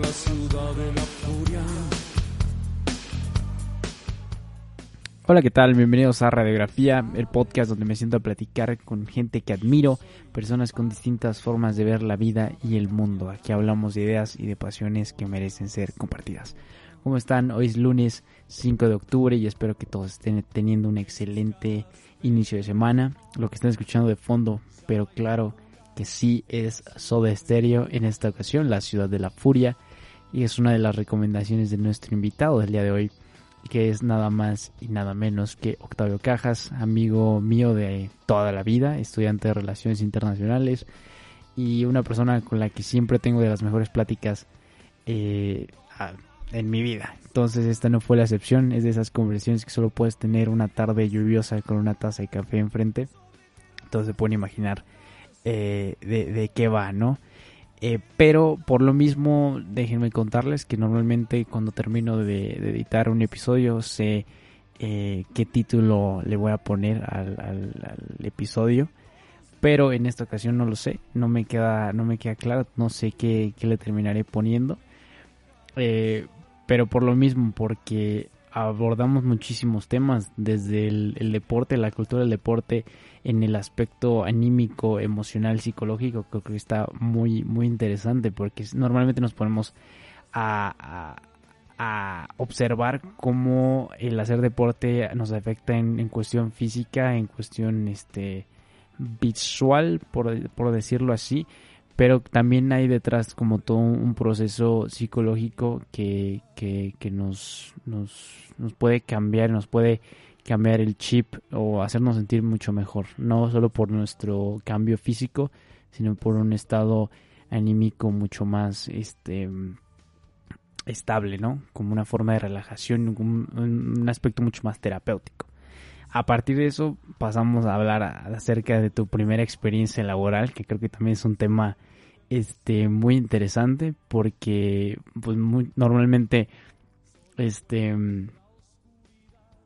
la ciudad de la furia. Hola, ¿qué tal? Bienvenidos a Radiografía, el podcast donde me siento a platicar con gente que admiro, personas con distintas formas de ver la vida y el mundo. Aquí hablamos de ideas y de pasiones que merecen ser compartidas. ¿Cómo están? Hoy es lunes 5 de octubre y espero que todos estén teniendo un excelente inicio de semana. Lo que están escuchando de fondo, pero claro que sí es Soda Stereo en esta ocasión, la ciudad de la furia. Y es una de las recomendaciones de nuestro invitado del día de hoy, que es nada más y nada menos que Octavio Cajas, amigo mío de toda la vida, estudiante de Relaciones Internacionales y una persona con la que siempre tengo de las mejores pláticas eh, en mi vida. Entonces esta no fue la excepción, es de esas conversaciones que solo puedes tener una tarde lluviosa con una taza de café enfrente. Entonces se pueden imaginar eh, de, qué va, ¿no? Eh, pero por lo mismo, déjenme contarles que normalmente cuando termino de, editar un episodio sé eh, qué título le voy a poner al, episodio. Pero en esta ocasión no lo sé, no me queda, no me queda claro, no sé qué, le terminaré poniendo. Eh, pero por lo mismo, porque abordamos muchísimos temas, desde el, deporte, la cultura del deporte, en el aspecto anímico, emocional, psicológico, creo que está muy, muy interesante, porque normalmente nos ponemos a, observar cómo el hacer deporte nos afecta en, cuestión física, en cuestión este visual, por, por decirlo así, pero también hay detrás como todo un proceso psicológico que, que, nos, nos, nos, puede cambiar, nos puede cambiar el chip o hacernos sentir mucho mejor, no solo por nuestro cambio físico, sino por un estado anímico mucho más este estable, ¿no? Como una forma de relajación, un, un aspecto mucho más terapéutico. A partir de eso pasamos a hablar acerca de tu primera experiencia laboral, que creo que también es un tema este muy interesante porque pues muy, normalmente este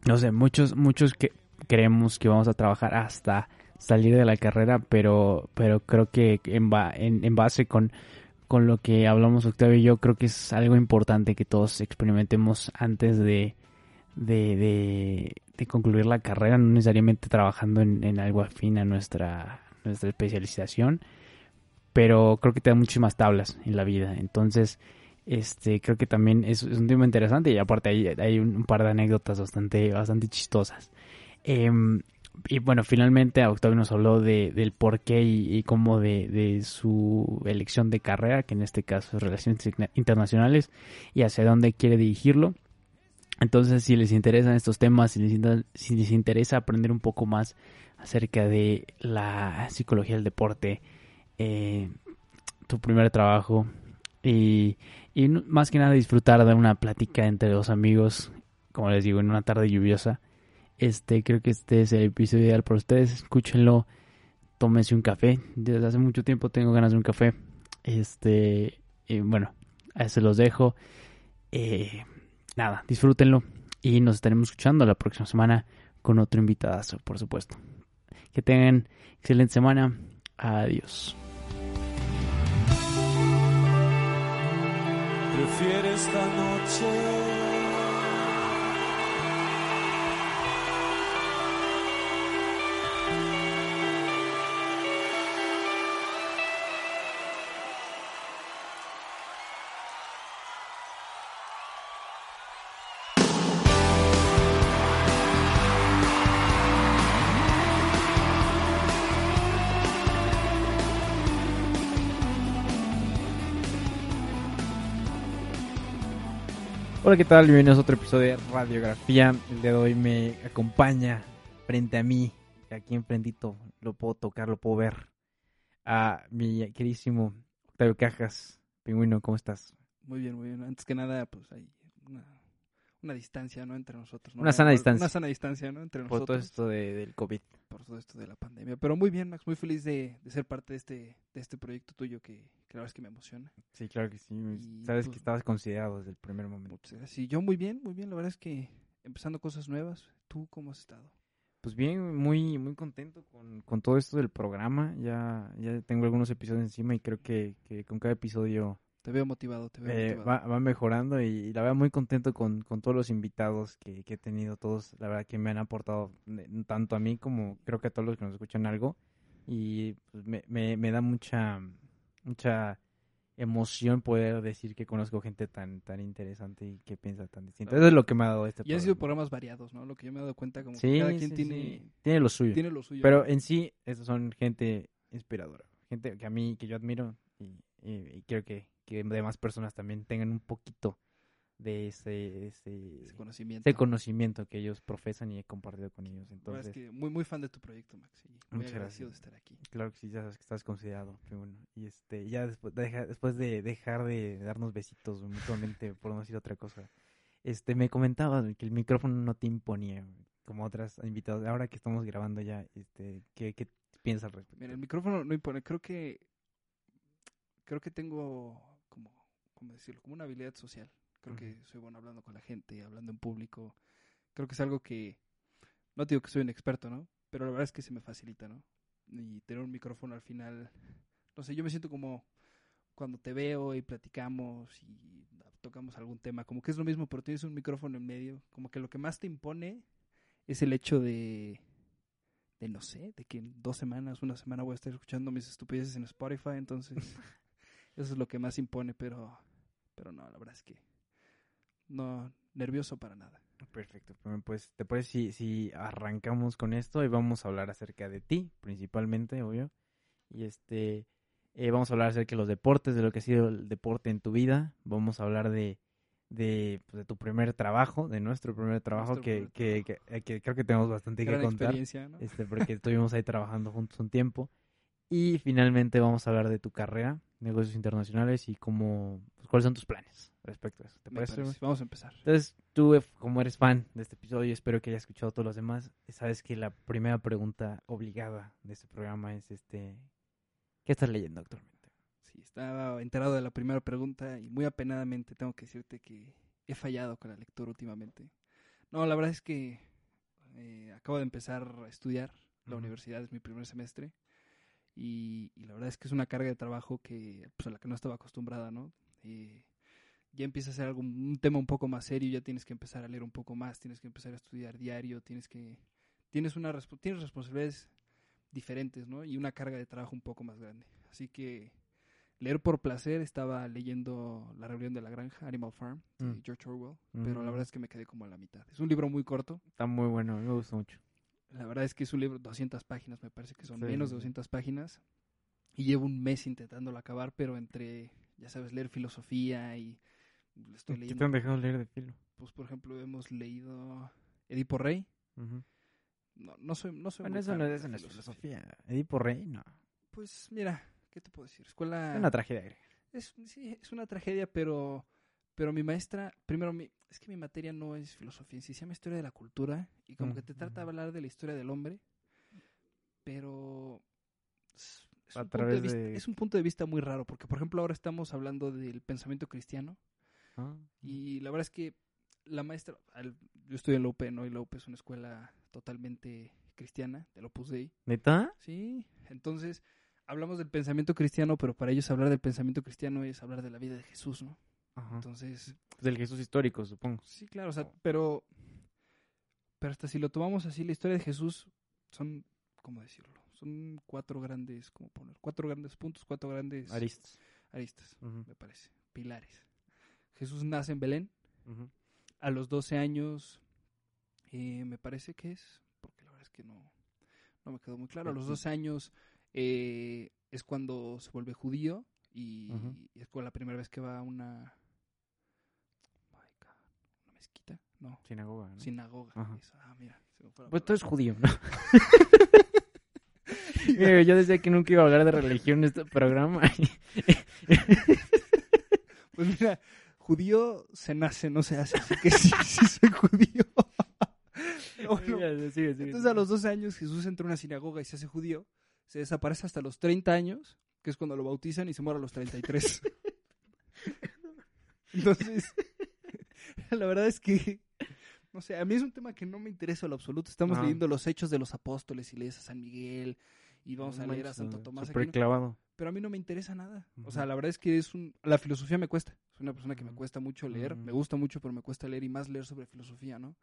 no sé muchos muchos que creemos que vamos a trabajar hasta salir de la carrera pero pero creo que en, en, base con con lo que hablamos Octavio y yo creo que es algo importante que todos experimentemos antes de de, de, concluir la carrera no necesariamente trabajando en, en algo afín a nuestra nuestra especialización pero creo que te da muchísimas tablas en la vida. Entonces, este, creo que también es, un tema interesante y aparte hay, un, par de anécdotas bastante, bastante chistosas. Em, y bueno, finalmente Octavio nos habló de, del porqué y, y cómo de, de, su elección de carrera, que en este caso es Relaciones Internacionales, y hacia dónde quiere dirigirlo. Entonces, si les interesan estos temas, si les, si les interesa aprender un poco más acerca de la psicología del deporte, eh, tu primer trabajo y, más que nada disfrutar de una plática entre dos amigos, como les digo, en una tarde lluviosa. Este, creo que este es el episodio ideal para ustedes. Escúchenlo, tómense un café. Desde hace mucho tiempo tengo ganas de un café. Este, bueno, ahí se los dejo. Eh, nada, disfrútenlo y nos estaremos escuchando la próxima semana con otro invitadazo, por supuesto. Que tengan excelente semana. Adiós. Prefiere esta noche. Hola, ¿qué tal? Bienvenidos a otro episodio de Radiografía. El día de hoy me acompaña frente a mí, aquí enfrentito, lo puedo tocar, lo puedo ver, a mi queridísimo Octavio Cajas. Pingüino, ¿cómo estás? Muy bien, muy bien. Antes que nada, pues hay una, una distancia, ¿no? Entre nosotros. Una sana distancia. Una sana distancia, ¿no? Entre nosotros. Por todo esto del COVID. Por todo esto de la pandemia. Pero muy bien, Max. Muy feliz de, de ser parte de este, de este proyecto tuyo que, que la verdad es que me emociona. Sí, claro que sí. Sabes que pues estabas considerado desde el primer momento. Pues, sí, yo muy bien, muy bien. La verdad es que empezando cosas nuevas. ¿Tú cómo has estado? Pues bien, muy, muy contento con, con todo esto del programa. Ya, ya tengo algunos episodios encima y creo que, que con cada episodio Te veo motivado, te veo Eh, motivado. va, va mejorando y, la verdad muy contento con, con todos los invitados que, que he tenido, todos la verdad que me han aportado eh, tanto a mí como creo que a todos los que nos escuchan algo y pues, me, me, me da mucha mucha emoción poder decir que conozco gente tan tan interesante y que piensa tan distinto. Eso es lo que me ha dado este Y han sido programa. programas variados, ¿no? Lo que yo me he dado cuenta, como Sí, que cada quien sí, tiene, tiene lo suyo. tiene lo suyo. Pero en sí, estos son gente inspiradora, gente que a mí, que yo admiro y, y- y quiero que, que demás personas también tengan un poquito de ese, ese, Ese conocimiento. ese conocimiento que ellos profesan y he compartido con ellos. Verdad es Entonces, que muy, muy fan de tu proyecto, Max. Y muy agradecido de estar aquí. claro que sí, ya sabes que estás considerado. bueno. Y este, ya después, deja- después de dejar de darnos besitos mutuamente, por no decir otra cosa, este, me comentabas que el micrófono no te imponía, como otras invitados. Ahora que estamos grabando ya, este, ¿qué, qué piensas al respecto? Mira, el micrófono no impone. Creo que. Creo que tengo como. ¿Cómo decirlo? Como una habilidad social. Creo que soy bueno hablando con la gente, hablando en público. Creo que es algo que. No digo que soy un experto, ¿no? Pero la verdad es que se me facilita, ¿no? Y tener un micrófono al final. No sé, yo me siento como. Cuando te veo y platicamos y tocamos algún tema, como que es lo mismo, pero tienes un micrófono en medio. Como que lo que más te impone es el hecho de de no sé, de que en dos semanas, una semana voy a estar escuchando mis estupideces en Spotify, entonces eso es lo que más impone, pero pero no, la verdad es que no nervioso para nada. Perfecto, pues, te parece si, si arrancamos con esto y vamos a hablar acerca de ti, principalmente, obvio. Y este, eh, vamos a hablar acerca de los deportes, de lo que ha sido el deporte en tu vida. Vamos a hablar de, de, pues, de tu primer trabajo, de nuestro primer trabajo, Nuestro que, primer que, que- que creo que tenemos bastante Gran que contar. experiencia, ¿no? Este, porque estuvimos ahí trabajando juntos un tiempo. Y finalmente vamos a hablar de tu carrera, negocios internacionales y cómo, pues, cuáles son tus planes respecto a eso. ¿Te parece? parece. Vamos a empezar. Entonces, tú, eh, como eres fan de este episodio, espero que hayas escuchado todos los demás. Sabes que la primera pregunta obligada de este programa es este: ¿Qué estás leyendo actualmente? Sí, estaba enterado de la primera pregunta y muy apenadamente tengo que decirte que he fallado con la lectura últimamente. No, la verdad es que eh, acabo de empezar a estudiar. La universidad es mi primer semestre. Y, y la verdad es que es una carga de trabajo que pues, a la que no estaba acostumbrada, ¿no? Eh, ya empieza a ser algo, un tema un poco más serio, ya tienes que empezar a leer un poco más, tienes que empezar a estudiar diario, tienes que tienes una tienes responsabilidades diferentes, ¿no? Y una carga de trabajo un poco más grande. Así que leer por placer estaba leyendo La rebelión de la granja, Animal Farm, de Mm. George Orwell, pero Mm. la verdad es que me quedé como a la mitad. Es un libro muy corto, Está muy bueno, me gusta mucho. La verdad es que es un libro de 200 páginas, me parece que son Sí, menos de sí. 200 páginas. Y llevo un mes intentándolo acabar, pero entre, ya sabes, leer filosofía y estoy ¿Qué te leyendo. han dejado leer de filo? Pues, por ejemplo, hemos leído Edipo Rey. Ujú. No, no soy, no soy Bueno, muy eso no, la es filosofía. filosofía. Edipo Rey, no. Pues mira, ¿qué te puedo decir? Escuela... Es una tragedia. Es, sí, es una tragedia, pero, pero mi maestra, primero, mi, es que mi materia no es filosofía, sí se llama historia de la cultura y como Mm, que te trata de ujú. hablar de la historia del hombre, pero es, es A un punto través de vista, de- es un punto de vista muy raro, porque por ejemplo ahora estamos hablando del pensamiento cristiano Ah, y la verdad es que la maestra, al- yo estoy en la UP, ¿no? Y la UP es una escuela totalmente cristiana, del Opus Dei. ¿Neta? Sí, entonces hablamos del pensamiento cristiano, pero para ellos hablar del pensamiento cristiano es hablar de la vida de Jesús, ¿no? Ajá. Entonces, Del Jesús histórico, supongo. sí, claro, o sea, pero, pero hasta si lo tomamos así, la historia de Jesús son, ¿cómo decirlo? Son cuatro grandes, ¿cómo poner? Cuatro grandes puntos, cuatro grandes Aristas. aristas, me parece, pilares. Jesús nace en Belén, a los 12 años, eh, me parece que es, porque la verdad es que no, no me quedó muy claro, a los 12 años eh, es cuando se vuelve judío y, es como la primera vez que va a una, my God, una mezquita, no, Sinagoga, ¿no? sinagoga. Eso, Ah, mira, Pues tú eres judío, ¿no? Mira, yo decía que nunca iba a hablar de religión en este programa. Pues mira, judío se nace, no se hace, así que sí, sí soy judío. No, bueno, Sigue, sigue, sigue. Entonces a los 12 años Jesús entra a una sinagoga y se hace judío, se desaparece hasta los 30 años, que es cuando lo bautizan y se muere a los 33. Entonces, la verdad es que, no sé, a mí es un tema que no me interesa en lo absoluto. Estamos Ah. leyendo los hechos de los apóstoles y lees a San Miguel y vamos No a leer a Santo Tomás. Pero a mí no me interesa nada. O sea, la verdad es que es un... La filosofía me cuesta. Soy una persona que me cuesta mucho leer. Me gusta mucho, pero me cuesta leer y más leer sobre filosofía, ¿no?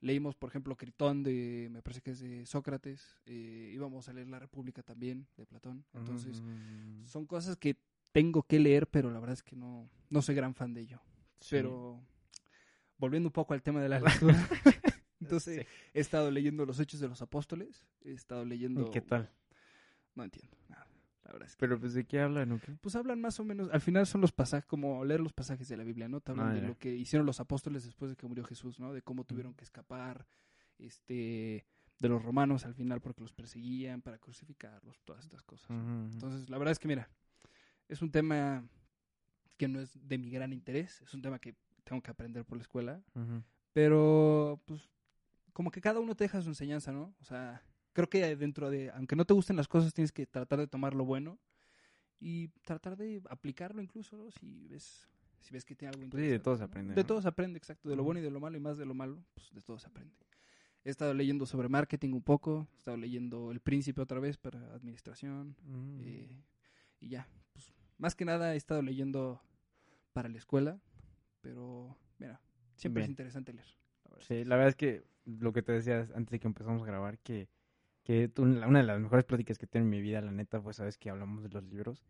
Leímos, por ejemplo, Critón de... Me parece que es de Sócrates. eh, íbamos a leer La República también, de Platón. Entonces, son cosas que tengo que leer, pero la verdad es que no, no soy gran fan de ello. sí. Pero volviendo un poco al tema de la lectura, entonces Sí. he estado leyendo los Hechos de los Apóstoles, he estado leyendo... ¿Y qué tal? No entiendo nada, la verdad es que... Pero pues de qué hablan o qué? Pues hablan más o menos, al final son los pasajes, como leer los pasajes de la Biblia, ¿no? Te hablan Ah, de ya. lo que hicieron los apóstoles después de que murió Jesús, ¿no? De cómo tuvieron que escapar, este, de los romanos al final porque los perseguían para crucificarlos, todas estas cosas. Entonces, la verdad es que, mira, es un tema que no es de mi gran interés, es un tema que tengo que aprender por la escuela, pero pues como que cada uno te deja su enseñanza, ¿no? O sea, creo que dentro de, aunque no te gusten las cosas, tienes que tratar de tomar lo bueno y tratar de aplicarlo incluso, ¿no? Si ves, si ves que tiene algo Pues sí, de interesante, todos ¿no? aprende, De todos aprende, exacto, de lo bueno y de lo malo y más de lo malo, pues de todos aprende. He estado leyendo sobre marketing un poco, he estado leyendo El Príncipe otra vez para administración, Mm. eh, y ya, pues más que nada he estado leyendo para la escuela, pero mira, siempre es interesante leer. la verdad. Sí, la verdad es que lo que te decía antes de que empezamos a grabar, que, que tú- una de las mejores pláticas que tengo en mi vida, la neta, pues sabes que hablamos de los libros.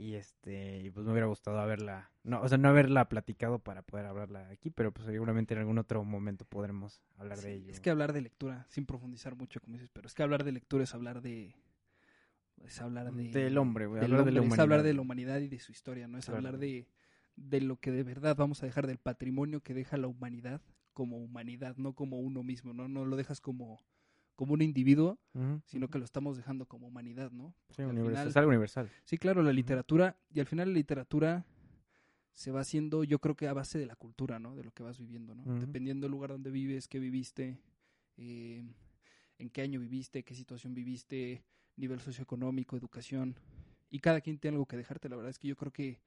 Y este, y pues me hubiera gustado haberla, no, o sea, no haberla platicado para poder hablarla aquí, pero pues seguramente en algún otro momento podremos hablar Sí, de ello. Es que hablar de lectura, sin profundizar mucho, como dices, pero es que hablar de lectura es hablar de... Es hablar de... Del hombre, güey, hablar de la hombre, Es hablar humanidad. de la humanidad y de su historia, ¿no? Es Claro. hablar de, de lo que de verdad vamos a dejar, del patrimonio que deja la humanidad como humanidad, no como uno mismo, ¿no? No lo dejas como, como un individuo, sino que lo estamos dejando como humanidad, ¿no? Sí, Porque universal, final- es algo universal. Sí, claro, la literatura, y al final la literatura se va haciendo, yo creo que a base de la cultura, ¿no? De lo que vas viviendo, ¿no? Dependiendo del lugar donde vives, qué viviste, eh, en qué año viviste, qué situación viviste, nivel socioeconómico, educación, y cada quien tiene algo que dejarte. La verdad es que yo creo que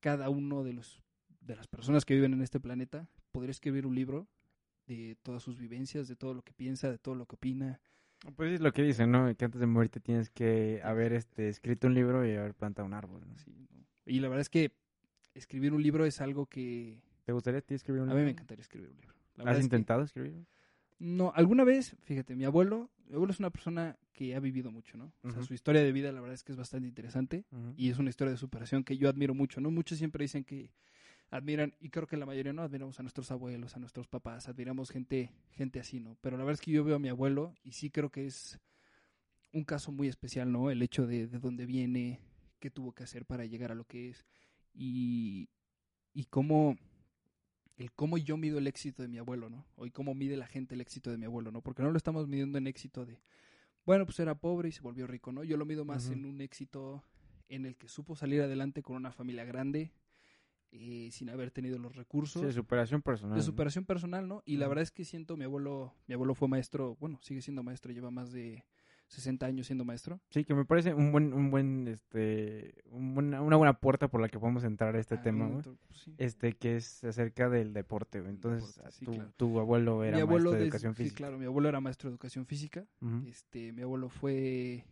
cada uno de los de las personas que viven en este planeta podría escribir un libro de todas sus vivencias, de todo lo que piensa, de todo lo que opina. Pues es lo que dicen, ¿no? Que antes de morirte tienes que haber este, escrito un libro y haber plantado un árbol. ¿no? Sí, ¿no? Y la verdad es que escribir un libro es algo que ¿Te gustaría a ti escribir un A libro? mí me encantaría escribir un libro. La ¿Has verdad es que- intentado escribir? No, alguna vez, fíjate, mi abuelo, mi abuelo es una persona que ha vivido mucho, ¿no? O sea, su historia de vida, la verdad es que es bastante interesante y es una historia de superación que yo admiro mucho, ¿no? Muchos siempre dicen que admiran, y creo que la mayoría no, admiramos a nuestros abuelos, a nuestros papás, admiramos gente, gente así, ¿no? Pero la verdad es que yo veo a mi abuelo y sí creo que es un caso muy especial, ¿no? El hecho de, de dónde viene, qué tuvo que hacer para llegar a lo que es y, y cómo el cómo yo mido el éxito de mi abuelo, ¿no? O cómo mide la gente el éxito de mi abuelo, ¿no? Porque no lo estamos midiendo en éxito de, bueno, pues era pobre y se volvió rico, ¿no? Yo lo mido más en un éxito en el que supo salir adelante con una familia grande, eh, sin haber tenido los recursos Sí, de superación personal. de ¿no? superación personal, ¿no? Y la verdad es que siento, mi abuelo, mi abuelo fue maestro, bueno, sigue siendo maestro, lleva más de 60 años siendo maestro. Sí, que me parece un buen, un buen, este, un buen- una buena puerta por la que podemos entrar a este Ah, tema, güey. pues sí. Este, que es acerca del deporte, güey. Entonces, Deporte, sí, tu, claro. tu abuelo era mi abuelo maestro de educación sí, física. claro, mi abuelo era maestro de educación física. Este, mi abuelo fue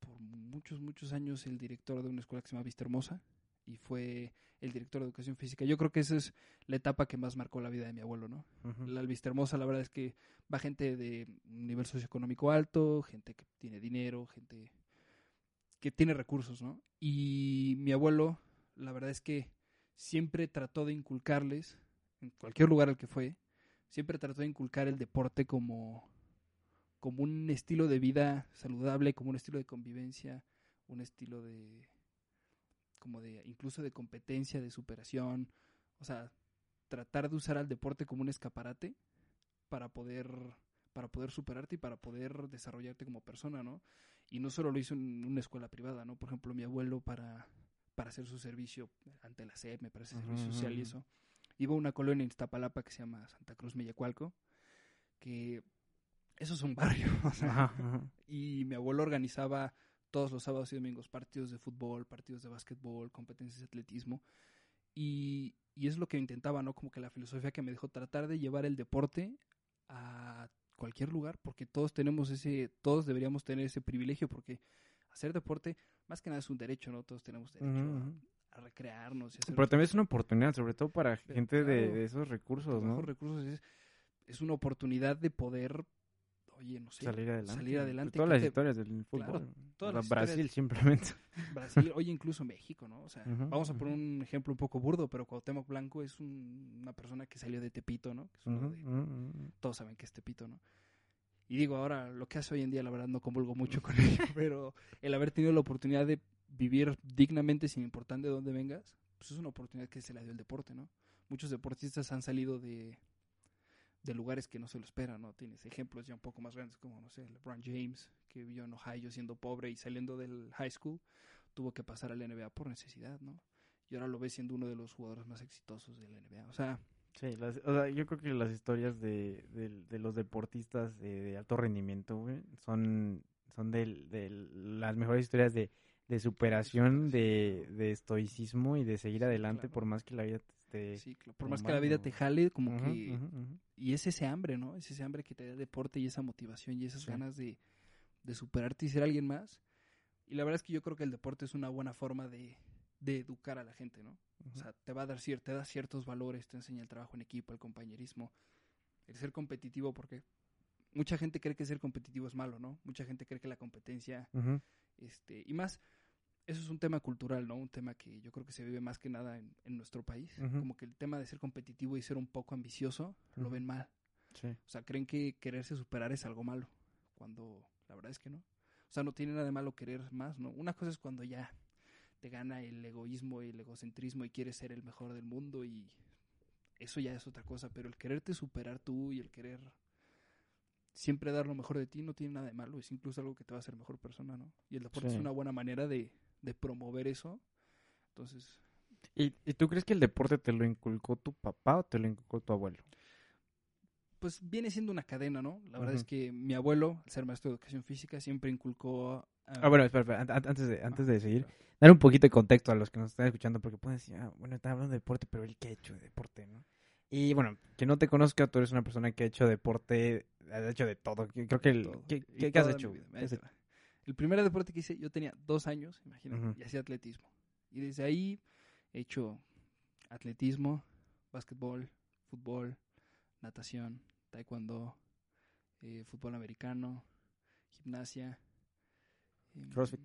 por muchos, muchos años el director de una escuela que se llama Vista Hermosa y fue el director de educación física. Yo creo que esa es la etapa que más marcó la vida de mi abuelo, ¿no? La Vista Hermosa, la verdad es que va gente de un nivel socioeconómico alto, gente que tiene dinero, gente que tiene recursos, ¿no? Y mi abuelo, la verdad es que siempre trató de inculcarles, en cualquier lugar al que fue, siempre trató de inculcar el deporte como, como un estilo de vida saludable, como un estilo de convivencia, un estilo de como de incluso de competencia, de superación, o sea, tratar de usar al deporte como un escaparate para poder para poder superarte y para poder desarrollarte como persona, ¿no? Y no solo lo hizo en una escuela privada, ¿no? Por ejemplo, mi abuelo para para hacer su servicio ante la SEP, me parece, servicio Ujú, social y eso, iba a una colonia en Iztapalapa que se llama Santa Cruz Meyacualco, que eso es un barrio, o sea, y mi abuelo organizaba todos los sábados y domingos partidos de fútbol, partidos de básquetbol, competencias de atletismo. Y, y es lo que intentaba, ¿no? Como que la filosofía que me dejó tratar de llevar el deporte a cualquier lugar, porque todos tenemos ese, todos deberíamos tener ese privilegio, porque hacer deporte, más que nada es un derecho, ¿no? Todos tenemos derecho a- recrearnos y hacer Pero también es una oportunidad, sobre todo para Pero gente de, claro, de esos recursos, ¿no? recursos. Es, es una oportunidad de poder, oye, no sé, salir adelante. salir adelante. todas las historias del fútbol. Claro, O todas sea, las Brasil historias- simplemente. Brasil, oye, incluso México, ¿no? O sea, vamos a poner un ejemplo un poco burdo, pero Cuauhtémoc Blanco es un- una persona que salió de Tepito, ¿no? Que es uno de- todos saben que es Tepito, ¿no? Y digo, ahora lo que hace hoy en día, la verdad, no convulgo mucho con ello, pero el haber tenido la oportunidad de vivir dignamente sin importar de dónde vengas, pues es una oportunidad que se le dio el deporte, ¿no? Muchos deportistas han salido de, de lugares que no se lo esperan, ¿no? Tienes ejemplos ya un poco más grandes como, no sé, LeBron James, que vivió en Ohio siendo pobre y saliendo del high school, tuvo que pasar al NBA por necesidad, ¿no? Y ahora lo ves siendo uno de los jugadores más exitosos del NBA. O sea, Sí, las- o sea, yo creo que las historias de, de- de los deportistas de, de alto rendimiento, güey, son, son de, de las mejores historias de, de superación, de, de estoicismo y de seguir Sí, adelante claro. por más que la vida te esté... sí, claro, por más que la vida te jale, como que... y es ese hambre, ¿no? Es ese hambre que te da el deporte y esa motivación y esas Sí. ganas de, de superarte y ser alguien más. Y la verdad es que yo creo que el deporte es una buena forma de, de educar a la gente, ¿no? O sea, te va a dar te da ciertos valores, te enseña el trabajo en equipo, el compañerismo, el ser competitivo, porque mucha gente cree que ser competitivo es malo, ¿no? Mucha gente cree que la competencia, este, y más, eso es un tema cultural, ¿no? Un tema que yo creo que se vive más que nada en, en nuestro país. Como que el tema de ser competitivo y ser un poco ambicioso lo ven mal. Sí. O sea, creen que quererse superar es algo malo, cuando la verdad es que no. O sea, no tiene nada de malo querer más, ¿no? Una cosa es cuando ya te gana el egoísmo y el egocentrismo y quieres ser el mejor del mundo y eso ya es otra cosa, pero el quererte superar tú y el querer siempre dar lo mejor de ti no tiene nada de malo, es incluso algo que te va a hacer mejor persona, ¿no? Y el deporte Sí. es una buena manera de, de promover eso. Entonces, ¿Y, ¿Y tú crees que el deporte te lo inculcó tu papá o te lo inculcó tu abuelo? pues viene siendo una cadena, ¿no? La verdad es que mi abuelo, al ser maestro de educación física, siempre inculcó... Ah, bueno, espera, espera, an- an- antes de, antes Ah, de seguir, claro. dar un poquito de contexto a los que nos están escuchando, porque pueden decir, ah, bueno, está hablando de deporte, pero él qué ha hecho de deporte, ¿no? Y bueno, que no te conozca, tú eres una persona que ha hecho deporte, ha hecho de todo. que- Creo que, el, todo. ¿qué, qué- qué has hecho? vida. El primer deporte que hice, yo tenía dos años, imagínate, Ujú. y hacía atletismo. Y desde ahí he hecho atletismo, básquetbol, fútbol, natación, taekwondo, eh, fútbol americano, gimnasia. em, Crossfit.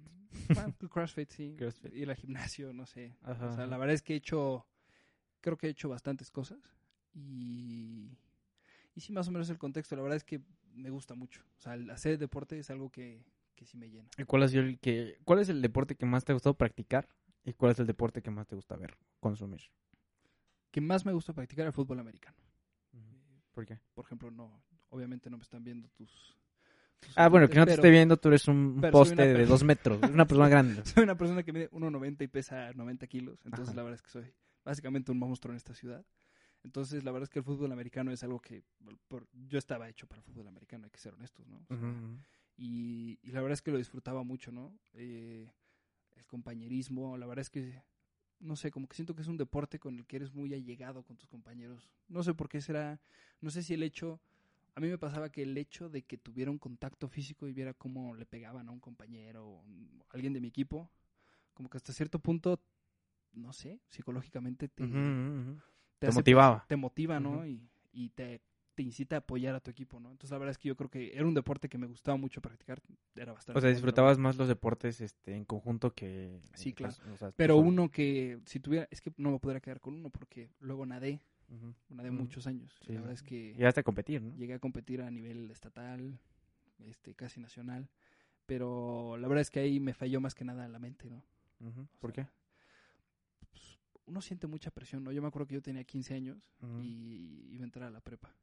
bueno, crossfit, sí. CrossFit. Ir al gimnasio, no sé. Ajá, O sea, la verdad es que he hecho, creo que he hecho bastantes cosas. Y, y sí, más o menos el contexto, la verdad es que me gusta mucho. O sea, el hacer deporte es algo que, que sí me llena. ¿Y cuál, ha sido el que, ¿Cuál es el deporte que más te ha gustado practicar? ¿Y cuál es el deporte que más te gusta ver, consumir? Que más me gusta practicar el fútbol americano. ¿Por qué? Por ejemplo, no, obviamente no me están viendo tus... tus Ah, bueno, que no te esté viendo, tú eres un poste de dos metros, una persona grande. Soy una persona que mide 1,90 y pesa 90 kilos. Entonces, Ajá. la verdad es que soy básicamente un monstruo en esta ciudad. Entonces, la verdad es que el fútbol americano es algo que por- yo estaba hecho para el fútbol americano, hay que ser honestos, ¿no? O sea. Y, y la verdad es que lo disfrutaba mucho, ¿no? Eh, el compañerismo, la verdad es que, no sé, como que siento que es un deporte con el que eres muy allegado con tus compañeros. No sé por qué será, no sé si el hecho, a mí me pasaba que el hecho de que tuviera un contacto físico y viera cómo le pegaban a un compañero o alguien de mi equipo, como que hasta cierto punto, no sé, psicológicamente te, te Te hace- motivaba. te motiva, ¿no? Y, y te, te incita a apoyar a tu equipo, ¿no? Entonces la verdad es que yo creo que era un deporte que me gustaba mucho practicar, era bastante. O sea, bueno, disfrutabas más los deportes este, en conjunto que... Sí, eh, claro. pues, o sea, Pero uno que, si tuviera, es que no me podría quedar con uno porque luego nadé, nadé muchos años. Sí, la verdad sí. es que Llegaste a competir, ¿no? llegué a competir a nivel estatal, este, casi nacional, pero la verdad es que ahí me falló más que nada la mente, ¿no? ¿Por sea, qué? pues, uno siente mucha presión, ¿no? Yo me acuerdo que yo tenía 15 años y iba a entrar a la prepa.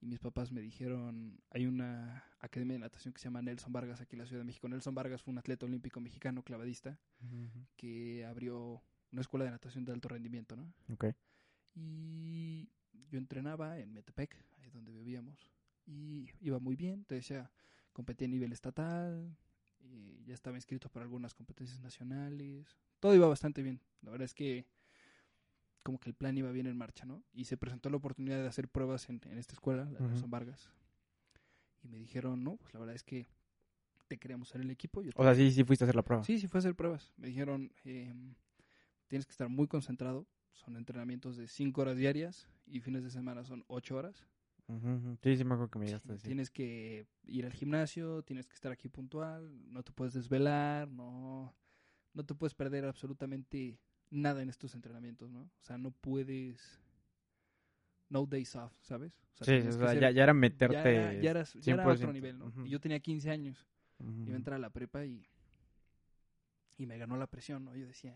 Y mis papás me dijeron, hay una academia de natación que se llama Nelson Vargas aquí en la Ciudad de México. Nelson Vargas fue un atleta olímpico mexicano clavadista que abrió una escuela de natación de alto rendimiento, ¿no? Ok. Y yo entrenaba en Metepec, ahí donde vivíamos, y iba muy bien, te decía, competía a nivel estatal, y ya estaba inscrito para algunas competencias nacionales, todo iba bastante bien, la verdad es que como que el plan iba bien en marcha, ¿no? Y se presentó la oportunidad de hacer pruebas en, en esta escuela, la de Ujú. Nelson Vargas, y me dijeron, no, pues la verdad es que te queremos en el equipo. Yo O sea, sí, sí fuiste a hacer la prueba. Sí, sí fue a hacer pruebas. Me dijeron, eh, tienes que estar muy concentrado. Son entrenamientos de 5 horas diarias y fines de semana son 8 horas. Sí, sí me acuerdo que me llegaste a Sí, decir. Tienes que ir al gimnasio, tienes que estar aquí puntual, no te puedes desvelar, no, no te puedes perder absolutamente nada en estos entrenamientos, ¿no? O sea, no pudes... No days off, ¿sabes? O sea, Sí, o sea, ser- ya, ya era ya meterte... era- ya eras- ya era otro 100%, nivel, ¿no? Y yo tenía 15 años, iba a entrar a la prepa y, y me ganó la presión, ¿no? Yo decía,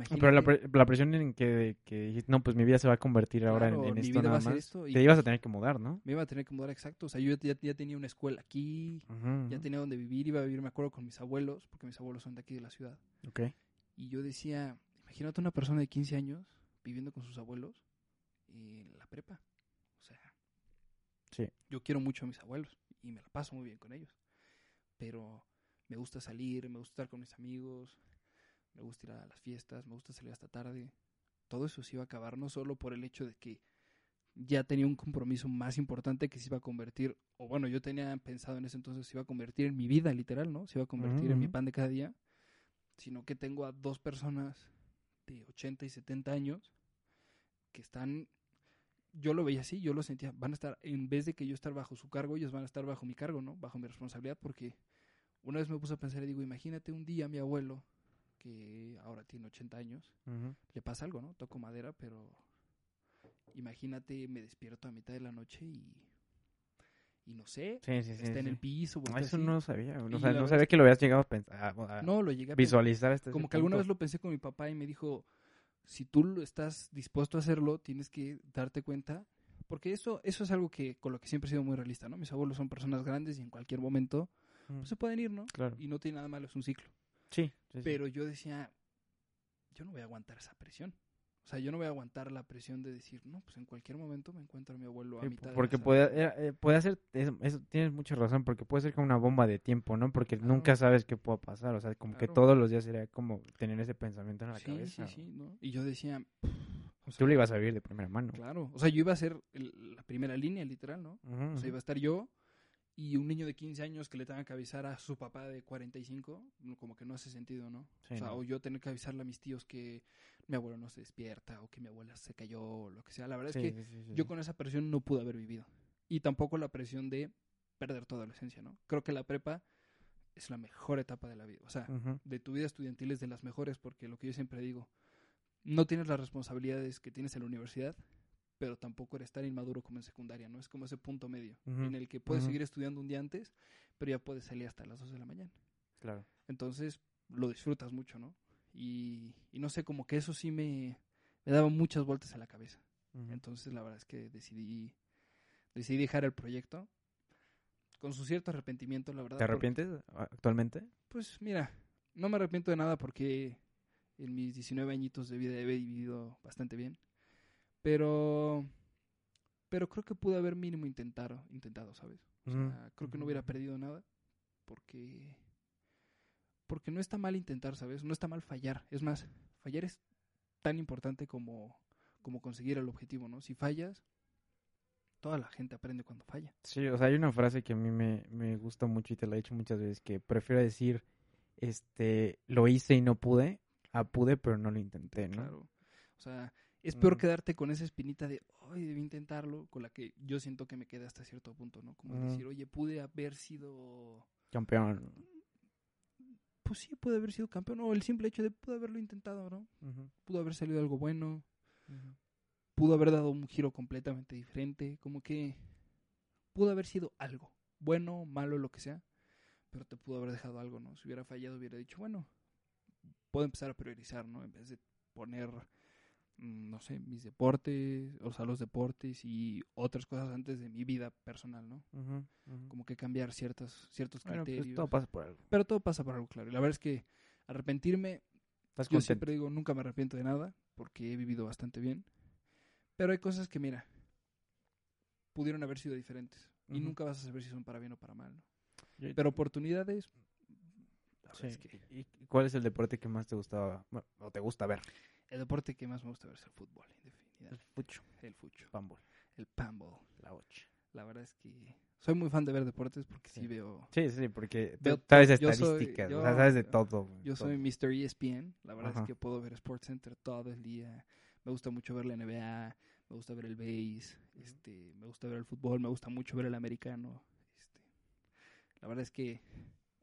Ah, Pero la, imagínate, pre- la presión en que, que dijiste, no, pues mi vida se va a convertir ahora en, esto nada más. esto Te ibas a tener que mudar, ¿no? me iba a tener que mudar exacto, o sea, yo ya, ya tenía una escuela aquí, ya tenía donde vivir, iba a vivir, me acuerdo, con mis abuelos, porque mis abuelos son de aquí de la ciudad. Ok. Y yo decía, imagínate una persona de 15 años viviendo con sus abuelos en la prepa. O sea, Sí. yo quiero mucho a mis abuelos y me la paso muy bien con ellos. Pero me gusta salir, me gusta estar con mis amigos, me gusta ir a las fiestas, me gusta salir hasta tarde. Todo eso se iba a acabar no solo por el hecho de que ya tenía un compromiso más importante que se iba a convertir, o bueno, yo tenía pensado en ese entonces, se iba a convertir en mi vida literal, ¿no? Se iba a convertir en mi pan de cada día, sino que tengo a dos personas de 80 y 70 años que están, yo lo veía así, yo lo sentía, van a estar, en vez de que yo estar bajo su cargo, ellos van a estar bajo mi cargo, ¿no? Bajo mi responsabilidad, porque una vez me puse a pensar y digo, imagínate un día mi abuelo, que ahora tiene 80 años, le pasa algo, ¿no? Toco madera, pero imagínate, me despierto a mitad de la noche y, y no sé, Sí, sí, sí. está en el piso. Ah, eso así. no lo sabía. O sea, no sabía que lo habías llegado a pensar. a- a No, lo llegué a visualizar hasta Como que alguna vez lo pensé con mi papá y me dijo, si tú estás dispuesto a hacerlo, tienes que darte cuenta, porque eso, eso es algo que con lo que siempre he sido muy realista, ¿no? Mis abuelos son personas grandes y en cualquier momento Mm, pues, se pueden ir, ¿no? Claro. Y no tiene nada malo, es un ciclo. Sí. Pero yo decía, yo no voy a aguantar esa presión. O sea, yo no voy a aguantar la presión de decir, no, pues en cualquier momento me encuentro a mi abuelo a Sí, mitad de porque la puede, sala". era- eh, puede ser, eso, eso tienes mucha razón, porque puede ser como una bomba de tiempo, ¿no? Porque Claro. nunca sabes qué pueda pasar, o sea, como que todos los días sería como tener ese pensamiento en la Sí, cabeza. sí, sí, ¿no? Y yo decía, o Tú lo ibas a vivir de primera mano. claro. O sea, yo iba a ser el- la primera línea, literal, ¿no? O sea, iba a estar yo y un niño de 15 años que le tenga que avisar a su papá de 45, no, como que no hace sentido, ¿no? Sí, o sea, no. o yo tener que avisarle a mis tíos que mi abuelo no se despierta o que mi abuela se cayó o lo que sea. La verdad Sí, es que sí, yo con esa presión no pude haber vivido. Y tampoco la presión de perder toda la esencia, ¿no? Creo que la prepa es la mejor etapa de la vida. O sea, de tu vida estudiantil es de las mejores porque lo que yo siempre digo, no tienes las responsabilidades que tienes en la universidad, pero tampoco eres tan inmaduro como en secundaria, ¿no? Es como ese punto medio en el que puedes seguir estudiando un día antes, pero ya puedes salir hasta las 2 de la mañana. Claro. Entonces lo disfrutas mucho, ¿no? Y, y no sé, como que eso sí me, me daba muchas vueltas en la cabeza. Entonces la verdad es que decidí, decidí dejar el proyecto con su cierto arrepentimiento, la verdad. ¿Te porque- arrepientes actualmente? pues mira, no me arrepiento de nada porque en mis 19 añitos de vida he vivido bastante bien. Pero pero creo que pude haber mínimo intentado, intentado, ¿sabes? O sea, creo que no hubiera perdido nada porque porque no está mal intentar, ¿sabes? No está mal fallar. Es más, fallar es tan importante como como conseguir el objetivo, ¿no? Si fallas, toda la gente aprende cuando falla. Sí, o sea, hay una frase que a mí me, me gusta mucho y te la he dicho muchas veces, que prefiero decir, este, lo hice y no pude, a pude pero no lo intenté, ¿no? Claro. O sea, es peor quedarte con esa espinita de, ay, debí intentarlo, con la que yo siento que me queda hasta cierto punto, ¿no? Como decir, oye, pude haber sido, Campeón. pues sí, pude haber sido campeón, o el simple hecho de pude haberlo intentado, ¿no? Pudo haber salido algo bueno, pudo haber dado un giro completamente diferente, como que pudo haber sido algo, bueno, malo, lo que sea, pero te pudo haber dejado algo, ¿no? Si hubiera fallado, hubiera dicho, bueno, puedo empezar a priorizar, ¿no? En vez de poner, no sé, mis deportes, o sea, los deportes y otras cosas antes de mi vida personal, ¿no? Como que cambiar ciertos, ciertos Bueno, pues criterios. todo pasa por algo. Pero todo pasa por algo, claro. Y la verdad es que arrepentirme, Estás yo contento. siempre digo, nunca me arrepiento de nada, porque he vivido bastante bien. Pero hay cosas que, mira, pudieron haber sido diferentes. Y nunca vas a saber si son para bien o para mal, ¿no? Yo- Pero oportunidades, la Sí. verdad es que ¿Y y cuál es el deporte que más te gustaba bueno, o te gusta ver? El deporte que más me gusta ver es el fútbol, en definitiva. El fucho, El fucho, pambol, el pambol. la ocha. La verdad es que soy muy fan de ver deportes porque sí, Sí. veo... Sí, sí, porque tú sabes yo soy- estadísticas, o yo- sea, sabes de todo. Yo todo. soy Mr. ESPN, la verdad Ajá. es que puedo ver SportsCenter todo el día. Me gusta mucho ver la NBA, me gusta ver el base, este, me gusta ver el fútbol, me gusta mucho ver el americano. Este, la verdad es que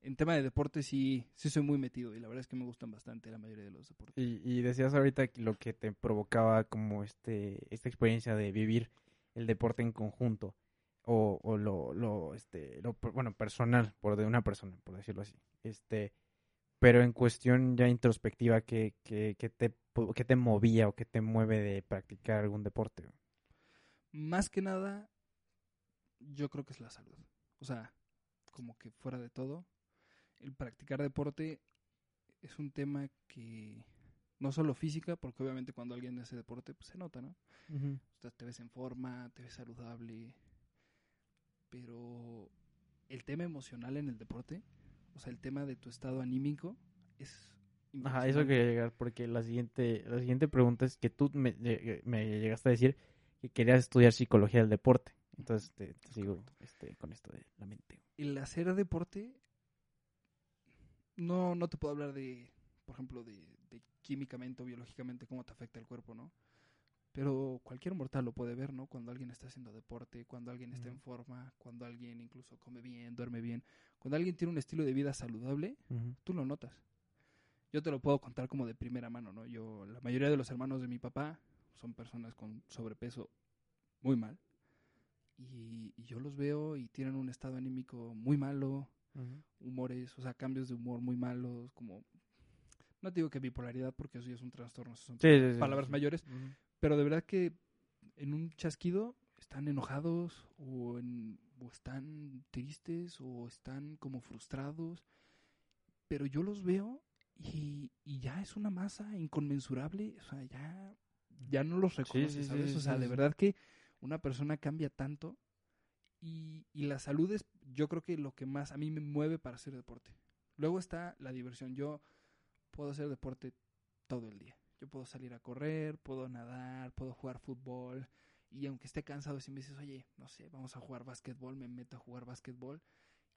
en tema de deportes sí, sí soy muy metido y la verdad es que me gustan bastante la mayoría de los deportes. Y, y decías ahorita lo que te provocaba como este esta experiencia de vivir el deporte en conjunto o, o lo, lo este lo bueno personal por de una persona por decirlo así este pero en cuestión ya introspectiva que, que, que te que te movía o que te mueve de practicar algún deporte Más que nada, yo creo que es la salud. O sea, como que fuera de todo, el practicar deporte es un tema que no solo física, porque obviamente cuando alguien hace deporte, pues se nota, ¿no? O sea, te ves en forma, te ves saludable, pero el tema emocional en el deporte, o sea, el tema de tu estado anímico, es... Ajá, eso quería llegar porque la siguiente, la siguiente pregunta es que tú me, me llegaste a decir que querías estudiar psicología del deporte. Entonces te, te sigo este, con esto de la mente. el hacer deporte no no te puedo hablar de por ejemplo de, de químicamente o biológicamente cómo te afecta el cuerpo no pero cualquier mortal lo puede ver no cuando alguien está haciendo deporte cuando alguien está en forma cuando alguien incluso come bien duerme bien cuando alguien tiene un estilo de vida saludable tú lo notas. Yo te lo puedo contar como de primera mano no yo la mayoría de los hermanos de mi papá son personas con sobrepeso muy mal y, y yo los veo y tienen un estado anímico muy malo humores, o sea, cambios de humor muy malos, como... No te digo que bipolaridad porque eso ya es un trastorno, son Sí, sí, palabras sí. mayores, Ujú. pero de verdad que en un chasquido están enojados o, en- o están tristes o están como frustrados, pero yo los veo y, y ya es una masa inconmensurable, o sea, ya, ya no los reconoces, sí, sí, ¿sabes? sí, o sea, de verdad que una persona cambia tanto y, y la salud es yo creo que lo que más a mí me mueve para hacer deporte. Luego está la diversión. Yo puedo hacer deporte todo el día. Yo puedo salir a correr, puedo nadar, puedo jugar fútbol. Y aunque esté cansado, si me dices, oye, no sé, vamos a jugar básquetbol, me meto a jugar básquetbol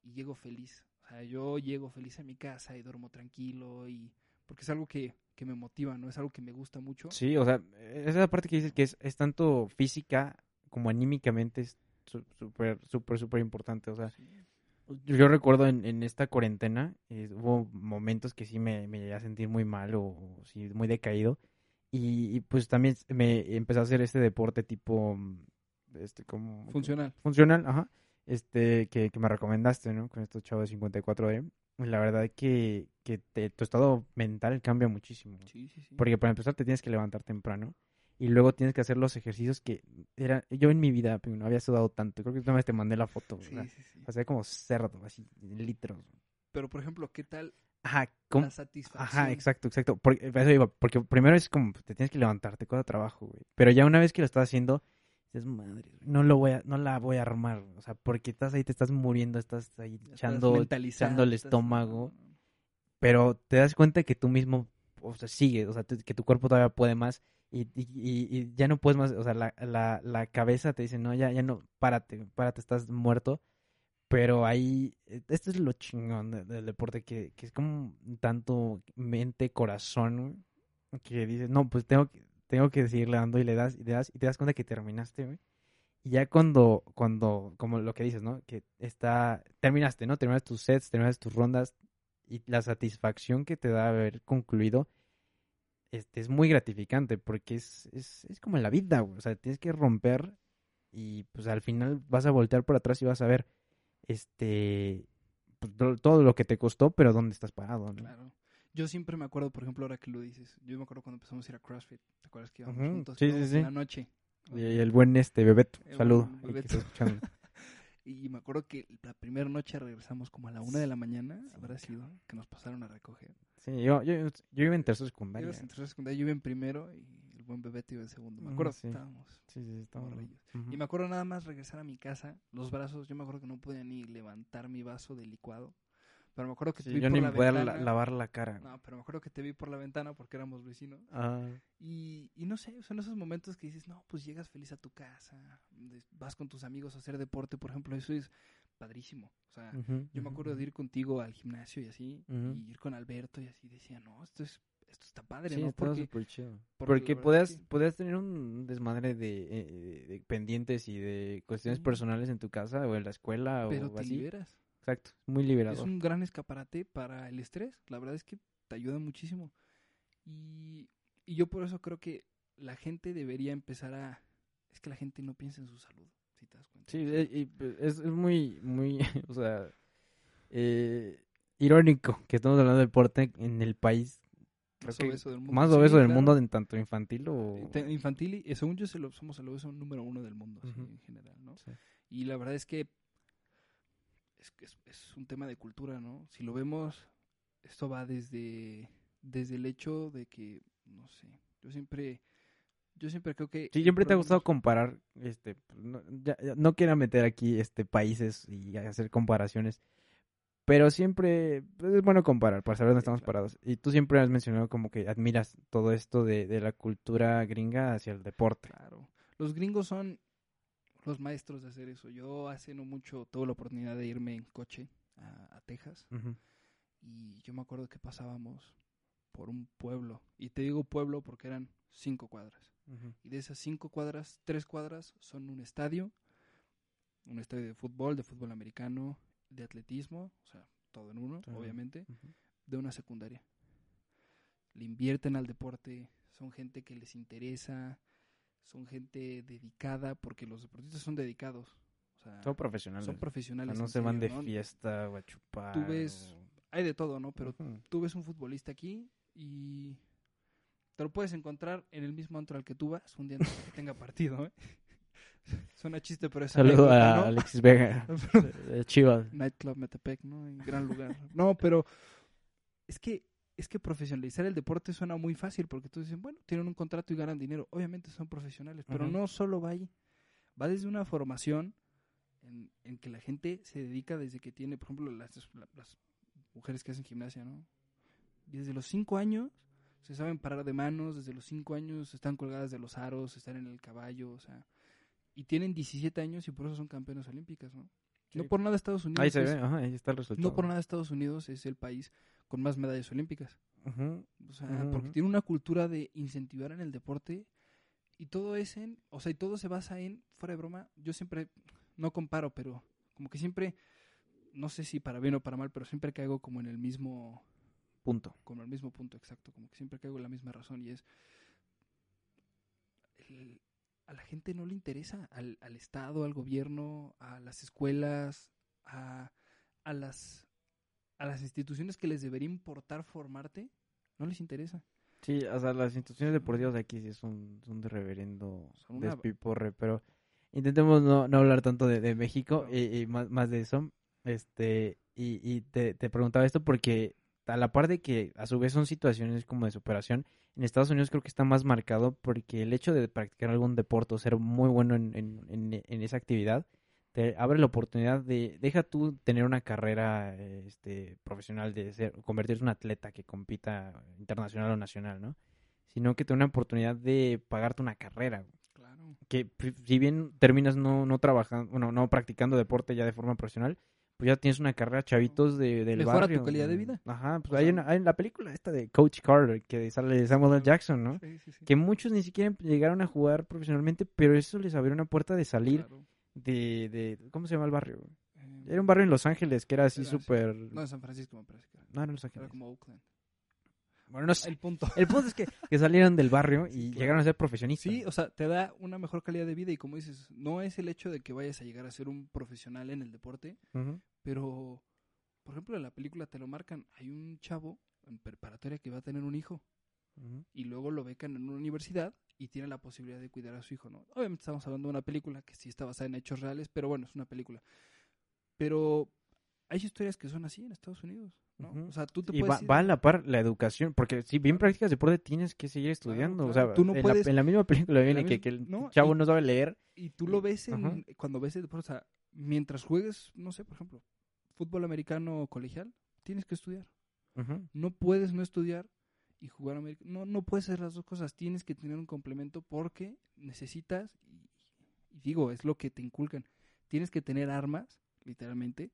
y llego feliz. O sea, yo llego feliz a mi casa y duermo tranquilo y porque es algo que, que me motiva, ¿no? Es algo que me gusta mucho. Sí, o sea, esa parte que dices que es, es tanto física como anímicamente es súper, súper, súper importante. O sea, yo recuerdo en, en esta cuarentena, eh, hubo momentos que sí me, me llegué a sentir muy mal o, o sí, muy decaído. Y, y, pues también me empecé a hacer este deporte tipo, mm, este, como... Funcional. funcional, ajá, este, que, que me recomendaste, ¿no? Con estos chavos de 54D. La verdad que, que te- tu estado mental cambia muchísimo. Sí, sí, sí. Porque para empezar te tienes que levantar temprano y luego tienes que hacer los ejercicios que era yo en mi vida no había sudado tanto. Creo que una vez te mandé la foto, Sí, como cerdo, así, litros. Pero, por ejemplo, ¿qué tal Ajá, ¿cómo? la satisfacción? Ajá, exacto, exacto. Porque, eso iba, porque primero es como te tienes que levantarte, cosa de trabajo, güey. Pero ya una vez que lo estás haciendo, dices, madre, güey, no lo voy a, no la voy a armar. O sea, porque estás ahí, te estás muriendo, estás ahí echando, el estás- estómago. pero te das cuenta que tú mismo, o sea, sigues, o sea, tú- que tu cuerpo todavía puede más y, y, ya no puedes más, o sea, la, la, la cabeza te dice, no, ya, ya no, párate, párate, estás muerto. Pero ahí, eh, esto es lo chingón de- del deporte, que, que es como tanto mente, corazón, que dices, no, pues tengo que, tengo que seguirle dando y le das, y le das, y te das cuenta que terminaste, güey. Y ya cuando, cuando, como lo que dices, ¿no? Que está, terminaste, ¿no? Terminaste tus sets, terminaste tus rondas, y la satisfacción que te da haber concluido este, es muy gratificante porque es, es, es como en la vida, güey. O sea, tienes que romper y pues al final vas a voltear por atrás y vas a ver este pues, to- todo lo que te costó, pero dónde estás parado, ¿no? Claro. Yo siempre me acuerdo, por ejemplo, ahora que lo dices, yo me acuerdo cuando empezamos a ir a CrossFit, ¿te acuerdas que íbamos juntos? sí, sí, sí. en la noche. Y el buen este Bebeto, El saludo, Bebeto. Y me acuerdo que la primera noche regresamos como a la una de la mañana, habrá sido, que nos pasaron a recoger. Sí, yo, yo, yo iba en tercero secundaria. En yo iba en primero y el buen Bebeto iba en segundo. Me acuerdo, sí. estábamos Sí, sí. Ujú. Y me acuerdo nada más regresar a mi casa, los brazos, yo me acuerdo que no podía ni levantar mi vaso de licuado, pero me acuerdo que te Sí, vi yo por ni la podía la- ventana. lavar la cara. No, pero me acuerdo que te vi por la ventana porque éramos vecinos. Ah, Y, y no sé, son esos momentos que dices, no, pues llegas feliz a tu casa, vas con tus amigos a hacer deporte, por ejemplo, eso es padrísimo. O sea, yo me acuerdo de ir contigo al gimnasio y así, y ir con Alberto y así, decía, no, esto es esto está padre, Sí, ¿no? estaba Porque, súper chido. porque podías, es que- podías tener un desmadre de, eh, de pendientes y de cuestiones Sí. personales en tu casa o en la escuela pero o te así. liberas. Exacto, muy Es liberador. un gran escaparate para el estrés. La verdad es que te ayuda muchísimo. Y, y yo por eso creo que la gente debería empezar a... Es que la gente no piensa en su salud, si te das cuenta. Sí, eh, y, pues, es, es muy, muy, o sea, eh, irónico que estamos hablando de deporte en el país más obeso del mundo. más Sí, obeso del claro. mundo en tanto infantil o... Infantil, y según yo, se lo- somos el obeso número uno del mundo, así, Ujú. en general, ¿no? Sí. Y la verdad es que es, que es, es un tema de cultura, ¿no? Si lo vemos, esto va desde, desde el hecho de que, no sé, yo siempre, yo siempre creo que... Sí, siempre te ha gustado comparar, este, pues, no, ya- ya no quiero meter aquí, este, países y hacer comparaciones, pero siempre pues, es bueno comparar para saber dónde estamos parados. Y tú siempre has mencionado como que admiras todo esto de, de la cultura gringa hacia el deporte. Claro. Los gringos son los maestros de hacer eso. Yo hace no mucho tuve la oportunidad de irme en coche a, a Texas y yo me acuerdo que pasábamos por un pueblo. Y te digo pueblo porque eran cinco cuadras. Y de esas cinco cuadras, tres cuadras son un estadio, un estadio de fútbol, de fútbol americano, de atletismo, o sea, todo en uno, obviamente, de una secundaria. Le invierten al deporte, son gente que les interesa, son gente dedicada, porque los deportistas son dedicados. O sea, Son profesionales. son O sea, no se van de fiesta o a chupar. Tú ves- Hay de todo, ¿no? Pero Ujú. tú ves un futbolista aquí y te lo puedes encontrar en el mismo antro al que tú vas un día antes que tenga partido, ¿eh? Suena chiste, pero es Saludo anécdota, a ¿no? Alexis Vega, Chivas. Nightclub Metepec, ¿no? En gran lugar. No, pero es que es que profesionalizar el deporte suena muy fácil porque tú dices, bueno, tienen un contrato y ganan dinero. Obviamente son profesionales, pero no solo va ahí. Va desde una formación en, en que la gente se dedica desde que tiene, por ejemplo, las, las mujeres que hacen gimnasia, ¿no? Desde los cinco años se saben parar de manos, desde los cinco años están colgadas de los aros, están en el caballo, o sea, y tienen 17 años y por eso son campeones olímpicas, ¿no? No por nada Estados Unidos Ahí se es- ve, ajá, ahí está el resultado. no por nada Estados Unidos es el país con más medallas olímpicas. O sea, porque tiene una cultura de incentivar en el deporte y todo es en, o sea, y todo se basa en, fuera de broma, yo siempre, no comparo, pero como que siempre, no sé si para bien o para mal, pero siempre caigo como en el mismo, Punto. como en el mismo punto exacto, como que siempre caigo en la misma razón y es, el- a la gente no le interesa, al, al Estado, al gobierno, a las escuelas, a, a las a las instituciones que les debería importar formarte, no les interesa. Sí, o sea, las instituciones deportivas de aquí sí son, son de reverendo Son una- despiporre, pero intentemos no, no hablar tanto de, de México No. y, y más, más de eso. Este, y, y te, te preguntaba esto porque a la par de que a su vez son situaciones como de superación, en Estados Unidos creo que está más marcado porque el hecho de practicar algún deporte o ser muy bueno en, en, en- en esa actividad te abre la oportunidad de, deja tú tener una carrera este, profesional, de ser, convertirte en un atleta que compita internacional o nacional, ¿no? Sino que te da una oportunidad de pagarte una carrera. Claro. que pri- si bien terminas no, no trabajando, bueno, no practicando deporte ya de forma profesional, pues ya tienes una carrera chavitos de, del Mejora tu barrio. calidad de güey. vida. Ajá, pues O hay, sea- una- hay en la película esta de Coach Carter que sale Samuel L. Jackson, ¿no? Sí, sí, sí. Que muchos ni siquiera llegaron a jugar profesionalmente, pero eso les abrió una puerta de salir Claro. de, de, ¿cómo se llama el barrio? Eh, Era un barrio en Los Ángeles que era así Era súper... No, en San Francisco me parece que era. No, era en Los Era Ángeles. como Oakland. Bueno, no sé. El punto. El punto es que, que salieron del barrio y Sí, llegaron a ser profesionistas. Sí, o sea, te da una mejor calidad de vida y como dices, no es el hecho de que vayas a llegar a ser un profesional en el deporte, Ujú. Pero, por ejemplo, en la película te lo marcan, hay un chavo en preparatoria que va a tener un hijo y luego lo becan en una universidad y tiene la posibilidad de cuidar a su hijo, ¿no? Obviamente estamos hablando de una película que sí está basada en hechos reales, pero bueno, es una película. Pero hay historias que son así en Estados Unidos, ¿no? O sea, tú te Y va, puedes ir- va a la par la educación, porque si bien practicas deporte tienes que seguir estudiando. O claro. sea, Tú no en, puedes- la, en la misma película viene que, que el no, chavo y- no sabe leer. Y tú lo ves en, cuando ves el deporte, o sea, mientras juegues, no sé, por ejemplo, fútbol americano colegial, tienes que estudiar. Ujú. No puedes no estudiar y jugar americano. No, no puedes hacer las dos cosas. Tienes que tener un complemento porque necesitas, y, y digo, es lo que te inculcan. Tienes que tener armas, literalmente,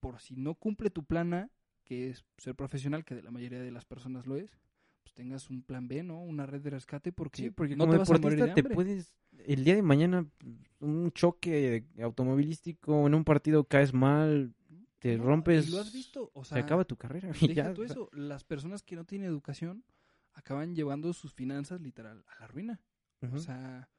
por si no cumple tu plan A, que es ser profesional, que de la mayoría de las personas lo es, pues tengas un plan B, ¿no? Una red de rescate porque, Sí, porque no como te vas a morir de te puedes el día de mañana un choque automovilístico en un partido caes mal, te No, rompes, lo has visto, o sea, se acaba tu carrera y Deja ya. tú o sea, eso, las personas que no tienen educación acaban llevando sus finanzas literal a la ruina. O sea,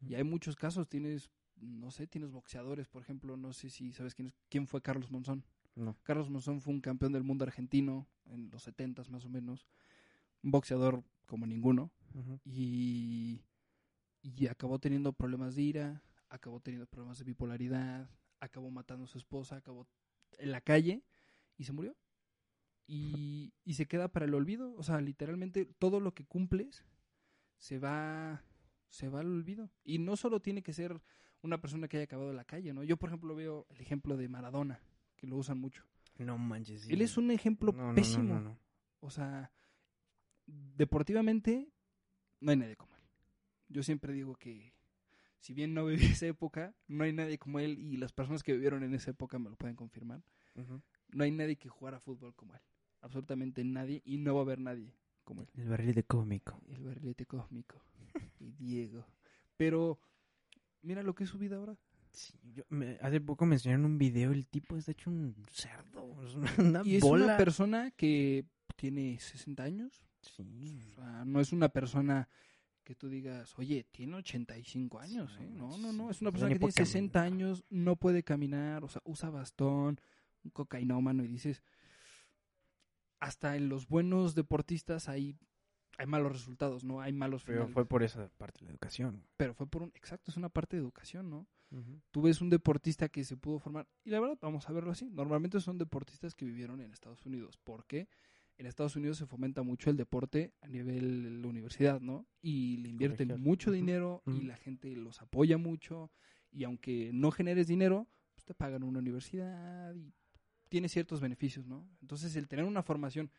y hay muchos casos, tienes, no sé, tienes boxeadores, por ejemplo, no sé si sabes quién, es, quién fue Carlos Monzón. no. Carlos Monzón fue un campeón del mundo argentino en los 70 más o menos, un boxeador como ninguno, y, y acabó teniendo problemas de ira, acabó teniendo problemas de bipolaridad, acabó matando a su esposa, acabó en la calle y se murió. Y, y se queda para el olvido, o sea, literalmente todo lo que cumples se va se va al olvido. Y no solo tiene que ser una persona que haya acabado en la calle, ¿no? Yo, por ejemplo, veo el ejemplo de Maradona, que lo usan mucho. No manches. sí. Él es un ejemplo No, pésimo. no, no. O sea, deportivamente no hay nadie como. Yo siempre digo que si bien no viví esa época, no hay nadie como él y las personas que vivieron en esa época me lo pueden confirmar. No hay nadie que jugara fútbol como él. Absolutamente nadie y no va a haber nadie como él. El barril de cómico. El barrilete cósmico. y Diego. Pero mira lo que es su vida ahora. Sí, yo me- hace poco me enseñaron un video, el tipo está hecho un cerdo, es una, una Y es bola. una persona que tiene 60 años. Sí. O sea, no es una persona que tú digas, oye, tiene 85 años. Sí, ¿eh? no No, no. Es una persona que tiene puede 60 caminar. años, no puede caminar, o sea, usa bastón, un cocainómano. Y dices, hasta en los buenos deportistas hay, hay malos resultados, ¿no? Hay malos Pero finales. fue por esa parte de la educación. Pero fue por un. Exacto, es una parte de educación, ¿no? Tú ves un deportista que se pudo formar, y la verdad, vamos a verlo así. Normalmente son deportistas que vivieron en Estados Unidos. ¿Por qué? En Estados Unidos se fomenta mucho el deporte a nivel de la universidad, ¿no? Y le invierten Colegial. mucho dinero y ujú. la gente los apoya mucho. Y aunque no generes dinero, pues te pagan una universidad y tiene ciertos beneficios, ¿no? Entonces, el tener una formación,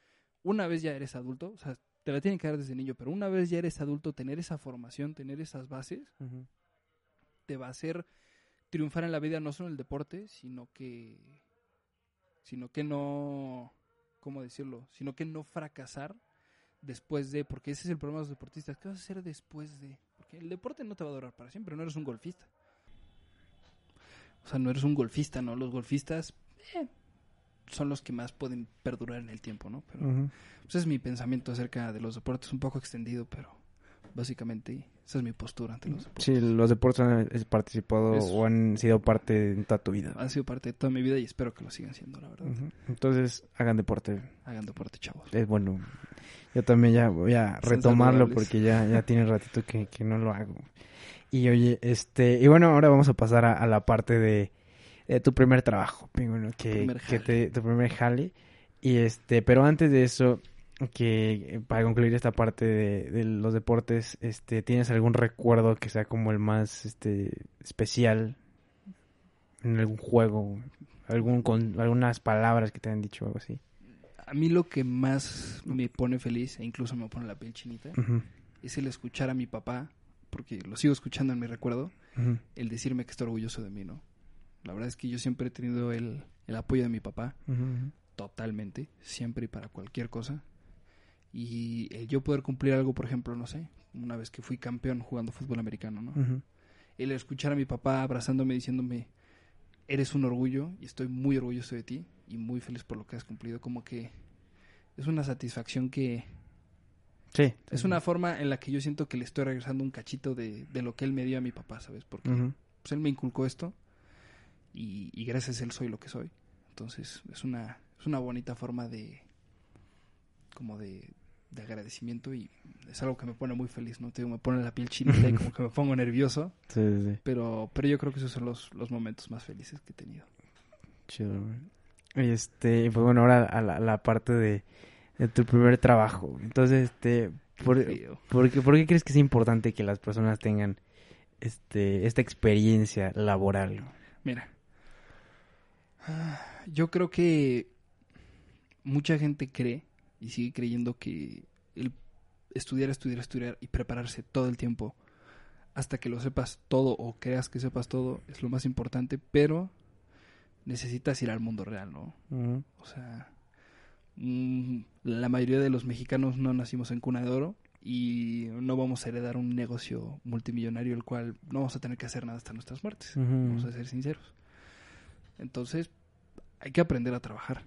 una vez ya eres adulto, o sea, te la tienen que dar desde niño, pero una vez ya eres adulto, tener esa formación, tener esas bases, te va a hacer triunfar en la vida no solo en el deporte, sino que sino que no ¿cómo decirlo? sino que no fracasar después de, porque ese es el problema de los deportistas, ¿qué vas a hacer después de? Porque el deporte no te va a durar para siempre, no eres un golfista. O sea, no eres un golfista, ¿no? Los golfistas eh, son los que más pueden perdurar en el tiempo, ¿no? Pero pues es mi pensamiento acerca de los deportes, un poco extendido, pero básicamente esa es mi postura ante los deportes. Sí, los deportes han participado Es- o han sido parte de toda tu vida. Han sido parte de toda mi vida y espero que lo sigan siendo, la verdad. Ujú. Entonces, hagan deporte. Hagan deporte, chavos. Es bueno. Yo también ya voy a Son retomarlo saludables. porque ya, ya tiene ratito que, que no lo hago. Y oye, este, y bueno, ahora vamos a pasar a, a la parte de, de tu primer trabajo, pingüino, que, Primer que te, tu primer jale. Y este, pero antes de eso, que eh, para concluir esta parte de, de los deportes, este, ¿tienes algún recuerdo que sea como el más este especial en algún juego? Algún con algunas palabras que te han dicho o algo así. A mí lo que más me pone feliz, e incluso me pone la piel chinita, es el escuchar a mi papá, porque lo sigo escuchando en mi recuerdo, el decirme que está orgulloso de mí, ¿no? La verdad es que yo siempre he tenido el, el apoyo de mi papá, totalmente, siempre y para cualquier cosa. Y el yo poder cumplir algo, por ejemplo, no sé, una vez que fui campeón jugando fútbol americano, ¿no? El escuchar a mi papá abrazándome diciéndome eres un orgullo y estoy muy orgulloso de ti y muy feliz por lo que has cumplido como que es una satisfacción que Sí. es una forma en la que yo siento que le estoy regresando un cachito de, de lo que él me dio a mi papá sabes porque pues él me inculcó esto y, y gracias a él soy lo que soy entonces es una es una bonita forma de como de, de agradecimiento y es algo que me pone muy feliz no te digo me pone la piel chinita y como que me pongo nervioso Sí, sí, sí. pero, pero yo creo que esos son los, los momentos más felices que he tenido. Chido, güey. Este, pues bueno, ahora a la, a la parte de, de tu primer trabajo. Entonces, este, por, por qué, por qué crees que es importante que las personas tengan este, esta experiencia laboral? Mira, ah, yo creo que mucha gente cree y sigue creyendo que el estudiar, estudiar, estudiar y prepararse todo el tiempo hasta que lo sepas todo o creas que sepas todo es lo más importante, pero necesitas ir al mundo real, ¿no? O sea, mm, la mayoría de los mexicanos no nacimos en cuna de oro y no vamos a heredar un negocio multimillonario el cual no vamos a tener que hacer nada hasta nuestras muertes. Vamos a ser sinceros. Entonces, hay que aprender a trabajar.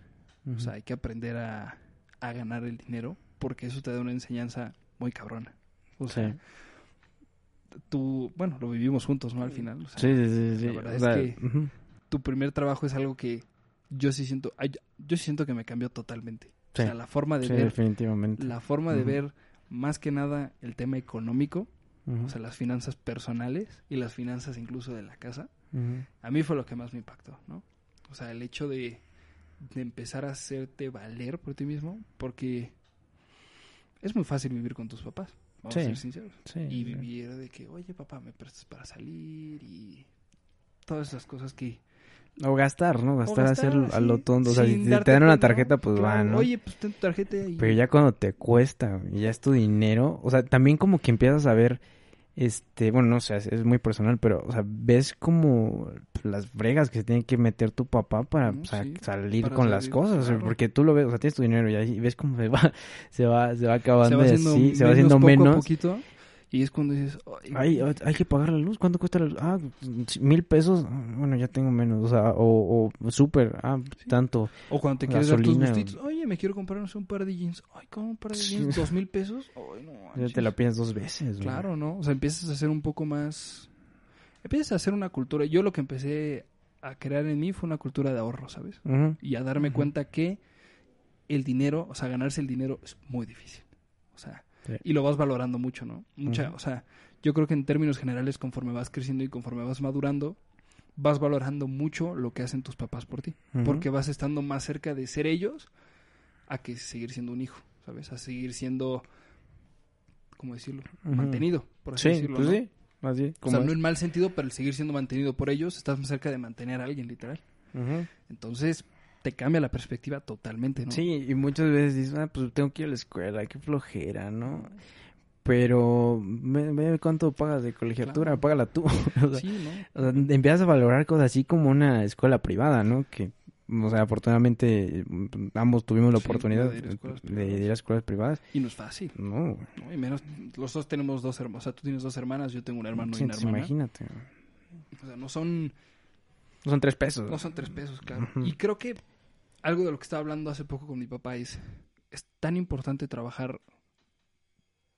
O sea, hay que aprender a, a ganar el dinero porque eso te da una enseñanza muy cabrona. O sea, Sí. tú, bueno, lo vivimos juntos, ¿no? Al final. o sea, Sí, sí, sí, la verdad es que- tu primer trabajo es algo que yo sí siento, yo sí siento que me cambió totalmente. Sí. O sea, la forma de Sí, ver, definitivamente. la forma de ver más que nada el tema económico, o sea, las finanzas personales y las finanzas incluso de la casa, a mí fue lo que más me impactó, ¿no? O sea, el hecho de, de empezar a hacerte valer por ti mismo, porque es muy fácil vivir con tus papás, vamos a ser sinceros. Sí, Y sí. vivir de que, oye papá, me prestas para salir y todas esas cosas que O gastar, ¿no? Gastar, gastar, hacer a lo tonto. O sea, si te dan una tarjeta, pues va, claro, ¿no? Oye, pues ten tu tarjeta y... Pero ya cuando te cuesta y ya es tu dinero, o sea, también como que empiezas a ver, este, bueno, no sé, es, es muy personal, pero, o sea, ves como las bregas que se tiene que meter tu papá para Mm, o sea, sí, salir para con las cosas, o sea, claro. porque tú lo ves, o sea, tienes tu dinero y ves cómo se va, se va, se va acabando se va así, se va menos haciendo poco a menos. poquito y es cuando dices, Ay, "Ay, hay que pagar la luz. ¿Cuánto cuesta la luz? Ah, mil pesos. Bueno, ya tengo menos. O sea, o, o súper. Ah, Sí. tanto. O cuando te quieres dar tus gustitos, oye, me quiero comprar no sé, un par de jeans. Ay, ¿cómo un par de jeans? ¿Dos mil pesos? Ay, no Ya te la piensas dos veces. Claro, ¿no? O sea, empiezas a hacer un poco más... Empiezas a hacer una cultura. Yo lo que empecé a crear en mí fue una cultura de ahorro, ¿sabes? Y a darme cuenta que el dinero, o sea, ganarse el dinero es muy difícil. O sea, Sí. y lo vas valorando mucho, ¿no? Mucha, o sea, yo creo que en términos generales, conforme vas creciendo y conforme vas madurando, vas valorando mucho lo que hacen tus papás por ti. Porque vas estando más cerca de ser ellos a que seguir siendo un hijo, ¿sabes? A seguir siendo, ¿cómo decirlo? Mantenido, por así Sí, decirlo. pues ¿no? sí. Así. O sea, no en mal sentido, pero el seguir siendo mantenido por ellos, estás más cerca de mantener a alguien, literal. Entonces, te cambia la perspectiva totalmente, ¿no? Sí, y muchas veces dices, ah, pues tengo que ir a la escuela, qué flojera, ¿no? Pero, ve, ve cuánto pagas de colegiatura, Claro. págala tú. o, sea, Sí, ¿no? o sea, empiezas a valorar cosas así como una escuela privada, ¿no? Que, o sea, afortunadamente mm, ambos tuvimos la Sí, oportunidad de ir a escuelas de privadas. ir a escuelas privadas. Y no es fácil, No, ¿no? Y menos, los dos tenemos dos hermanos, o sea, tú tienes dos hermanas, yo tengo un hermano sí, y una hermana. imagínate. O sea, no son, No son tres pesos. no son tres pesos, claro. Y creo que algo de lo que estaba hablando hace poco con mi papá es, es tan importante trabajar,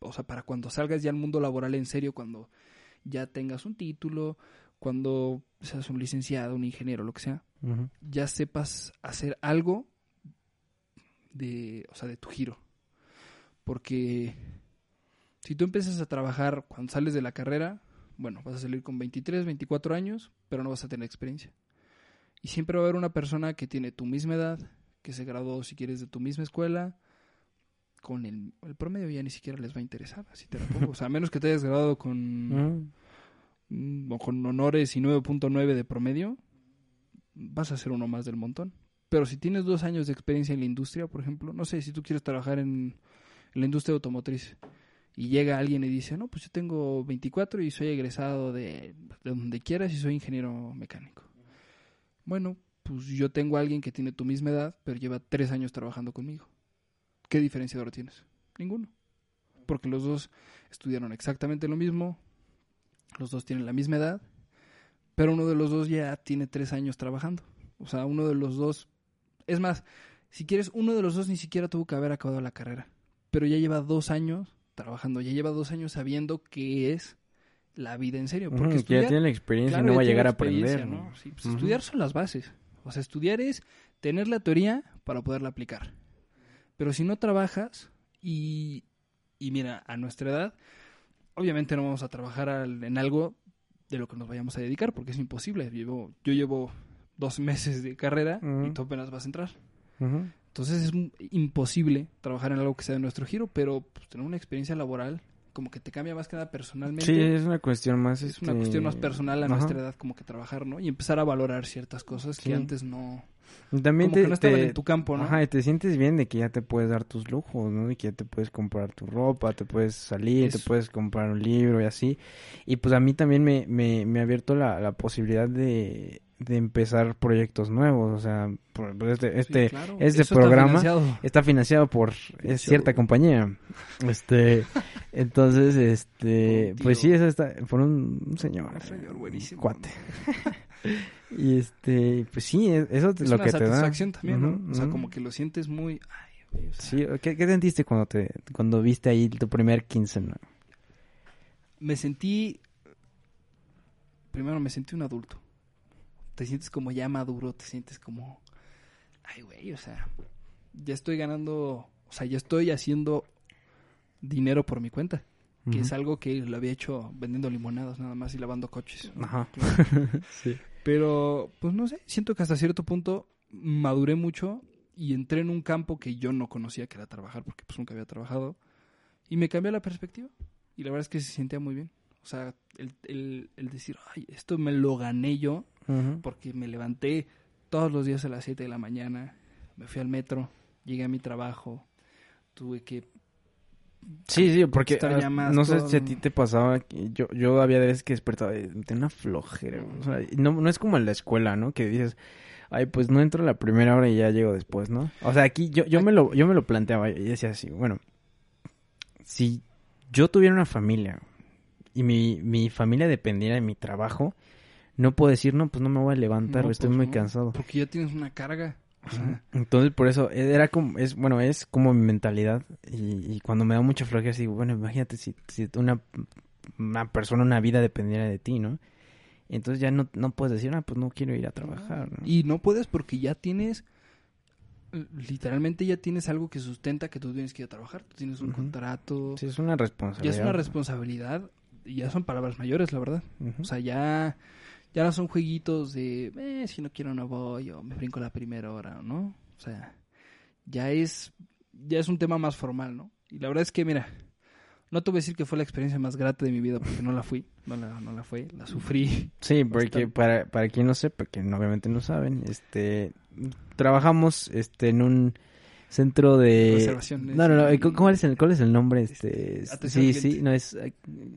o sea, para cuando salgas ya al mundo laboral en serio, cuando ya tengas un título, cuando seas un licenciado, un ingeniero, lo que sea, ya sepas hacer algo de, o sea, de tu giro. Porque si tú empiezas a trabajar cuando sales de la carrera, bueno, vas a salir con 23, 24 años, pero no vas a tener experiencia. Y siempre va a haber una persona que tiene tu misma edad, que se graduó, si quieres, de tu misma escuela, con el, el promedio ya ni siquiera les va a interesar, así te la pongo. O sea, a menos que te hayas graduado con mm, o con honores y 9.9 de promedio, vas a ser uno más del montón. Pero si tienes dos años de experiencia en la industria, por ejemplo, no sé, si tú quieres trabajar en, en la industria automotriz y llega alguien y dice, no, pues yo tengo 24 y soy egresado de, de donde quieras y soy ingeniero mecánico. Bueno, pues yo tengo a alguien que tiene tu misma edad, pero lleva tres años trabajando conmigo. ¿Qué diferenciador tienes? Ninguno. Porque los dos estudiaron exactamente lo mismo, los dos tienen la misma edad, pero uno de los dos ya tiene tres años trabajando. O sea, uno de los dos... Es más, si quieres, uno de los dos ni siquiera tuvo que haber acabado la carrera, pero ya lleva dos años trabajando, ya lleva dos años sabiendo qué es la vida en serio. Porque ya tiene la experiencia claro, y no va a llegar a aprender. ¿no? Sí, pues. Estudiar son las bases. O sea, estudiar es tener la teoría para poderla aplicar. Pero si no trabajas y, y mira, a nuestra edad, obviamente no vamos a trabajar al- en algo de lo que nos vayamos a dedicar porque es imposible. Llevo, yo llevo dos meses de carrera y tú apenas vas a entrar. Entonces es imposible trabajar en algo que sea de nuestro giro, pero pues, tener una experiencia laboral como que te cambia más que nada personalmente. Sí, es una cuestión más. es una este, cuestión más personal a ajá. nuestra edad como que trabajar, ¿no? Y empezar a valorar ciertas cosas Sí. que antes no... También como te, que no estaban te- en tu campo, ¿no? Ajá, y te sientes bien de que ya te puedes dar tus lujos, ¿no? Y que ya te puedes comprar tu ropa, te puedes salir, te Eso. puedes comprar un libro y así. Y pues a mí también me, me, me ha abierto la, la posibilidad de, de empezar proyectos nuevos. O sea, por- este, Sí, este claro. este Eso está programa financiado. está financiado por es Financiado. cierta compañía. Este, entonces, este, Un pues sí, eso está por un, señor. Un señor buenísimo. Cuate. y este, pues sí, es- eso es Es lo una que te da. satisfacción también, ¿no? O sea, como que lo sientes muy... Ay, güey, o sea, Sí, ¿qué, qué sentiste cuando te cuando viste ahí tu primer quincena? Me sentí... Primero me sentí un adulto. Te sientes como ya maduro, te sientes como... Ay, güey, o sea, ya estoy ganando... O sea, ya estoy haciendo dinero por mi cuenta. Que es algo que lo había hecho vendiendo limonadas nada más y lavando coches. Ajá. sí. Pero, pues no sé, siento que hasta cierto punto maduré mucho y entré en un campo que yo no conocía, que era trabajar, porque pues nunca había trabajado. Y me cambió la perspectiva. Y la verdad es que se sentía muy bien. O sea, el, el, el decir, ay, esto me lo gané yo, porque me levanté todos los días a las 7 de la mañana, me fui al metro, llegué a mi trabajo, tuve que... Sí, sí, porque no sé todo. si a ti te pasaba, que yo yo había veces que despertaba tenía una flojera, o sea, y no, no es como en la escuela, ¿no? Que dices, ay, pues no entro a la primera hora y ya llego después, ¿no? O sea, aquí yo, yo me lo yo me lo planteaba y decía así, bueno, si yo tuviera una familia y mi, mi familia dependiera de mi trabajo, no puedo decir, no, pues no me voy a levantar, No, estoy pues muy no, cansado. Porque ya tienes una carga. O sea, Entonces, por eso, era como, es, bueno, es como mi mentalidad. Y, y cuando me da mucha flojera, digo, bueno, imagínate si, si una, una persona, una vida dependiera de ti, ¿no? Entonces ya no, no puedes decir, ah, pues no quiero ir a trabajar, ¿no? Y no puedes porque ya tienes, literalmente ya tienes algo que sustenta que tú tienes que ir a trabajar. Tú tienes un contrato. Sí, es una ya responsabilidad. es una responsabilidad y ya son palabras mayores, la verdad. O sea, ya, ya no son jueguitos de, eh, si no quiero no voy o me brinco la primera hora, ¿no? O sea, ya es, ya es un tema más formal, ¿no? Y la verdad es que, mira, no te voy a decir que fue la experiencia más grata de mi vida porque no la fui, no la, no la fue, la sufrí. Sí, porque para, para quien no sepa, que obviamente no saben, este, trabajamos, este, en un centro de... Reservaciones. No, no, no, ¿cu- ¿cuál es el, cuál es el nombre? Este, Este, sí, sí, no, es,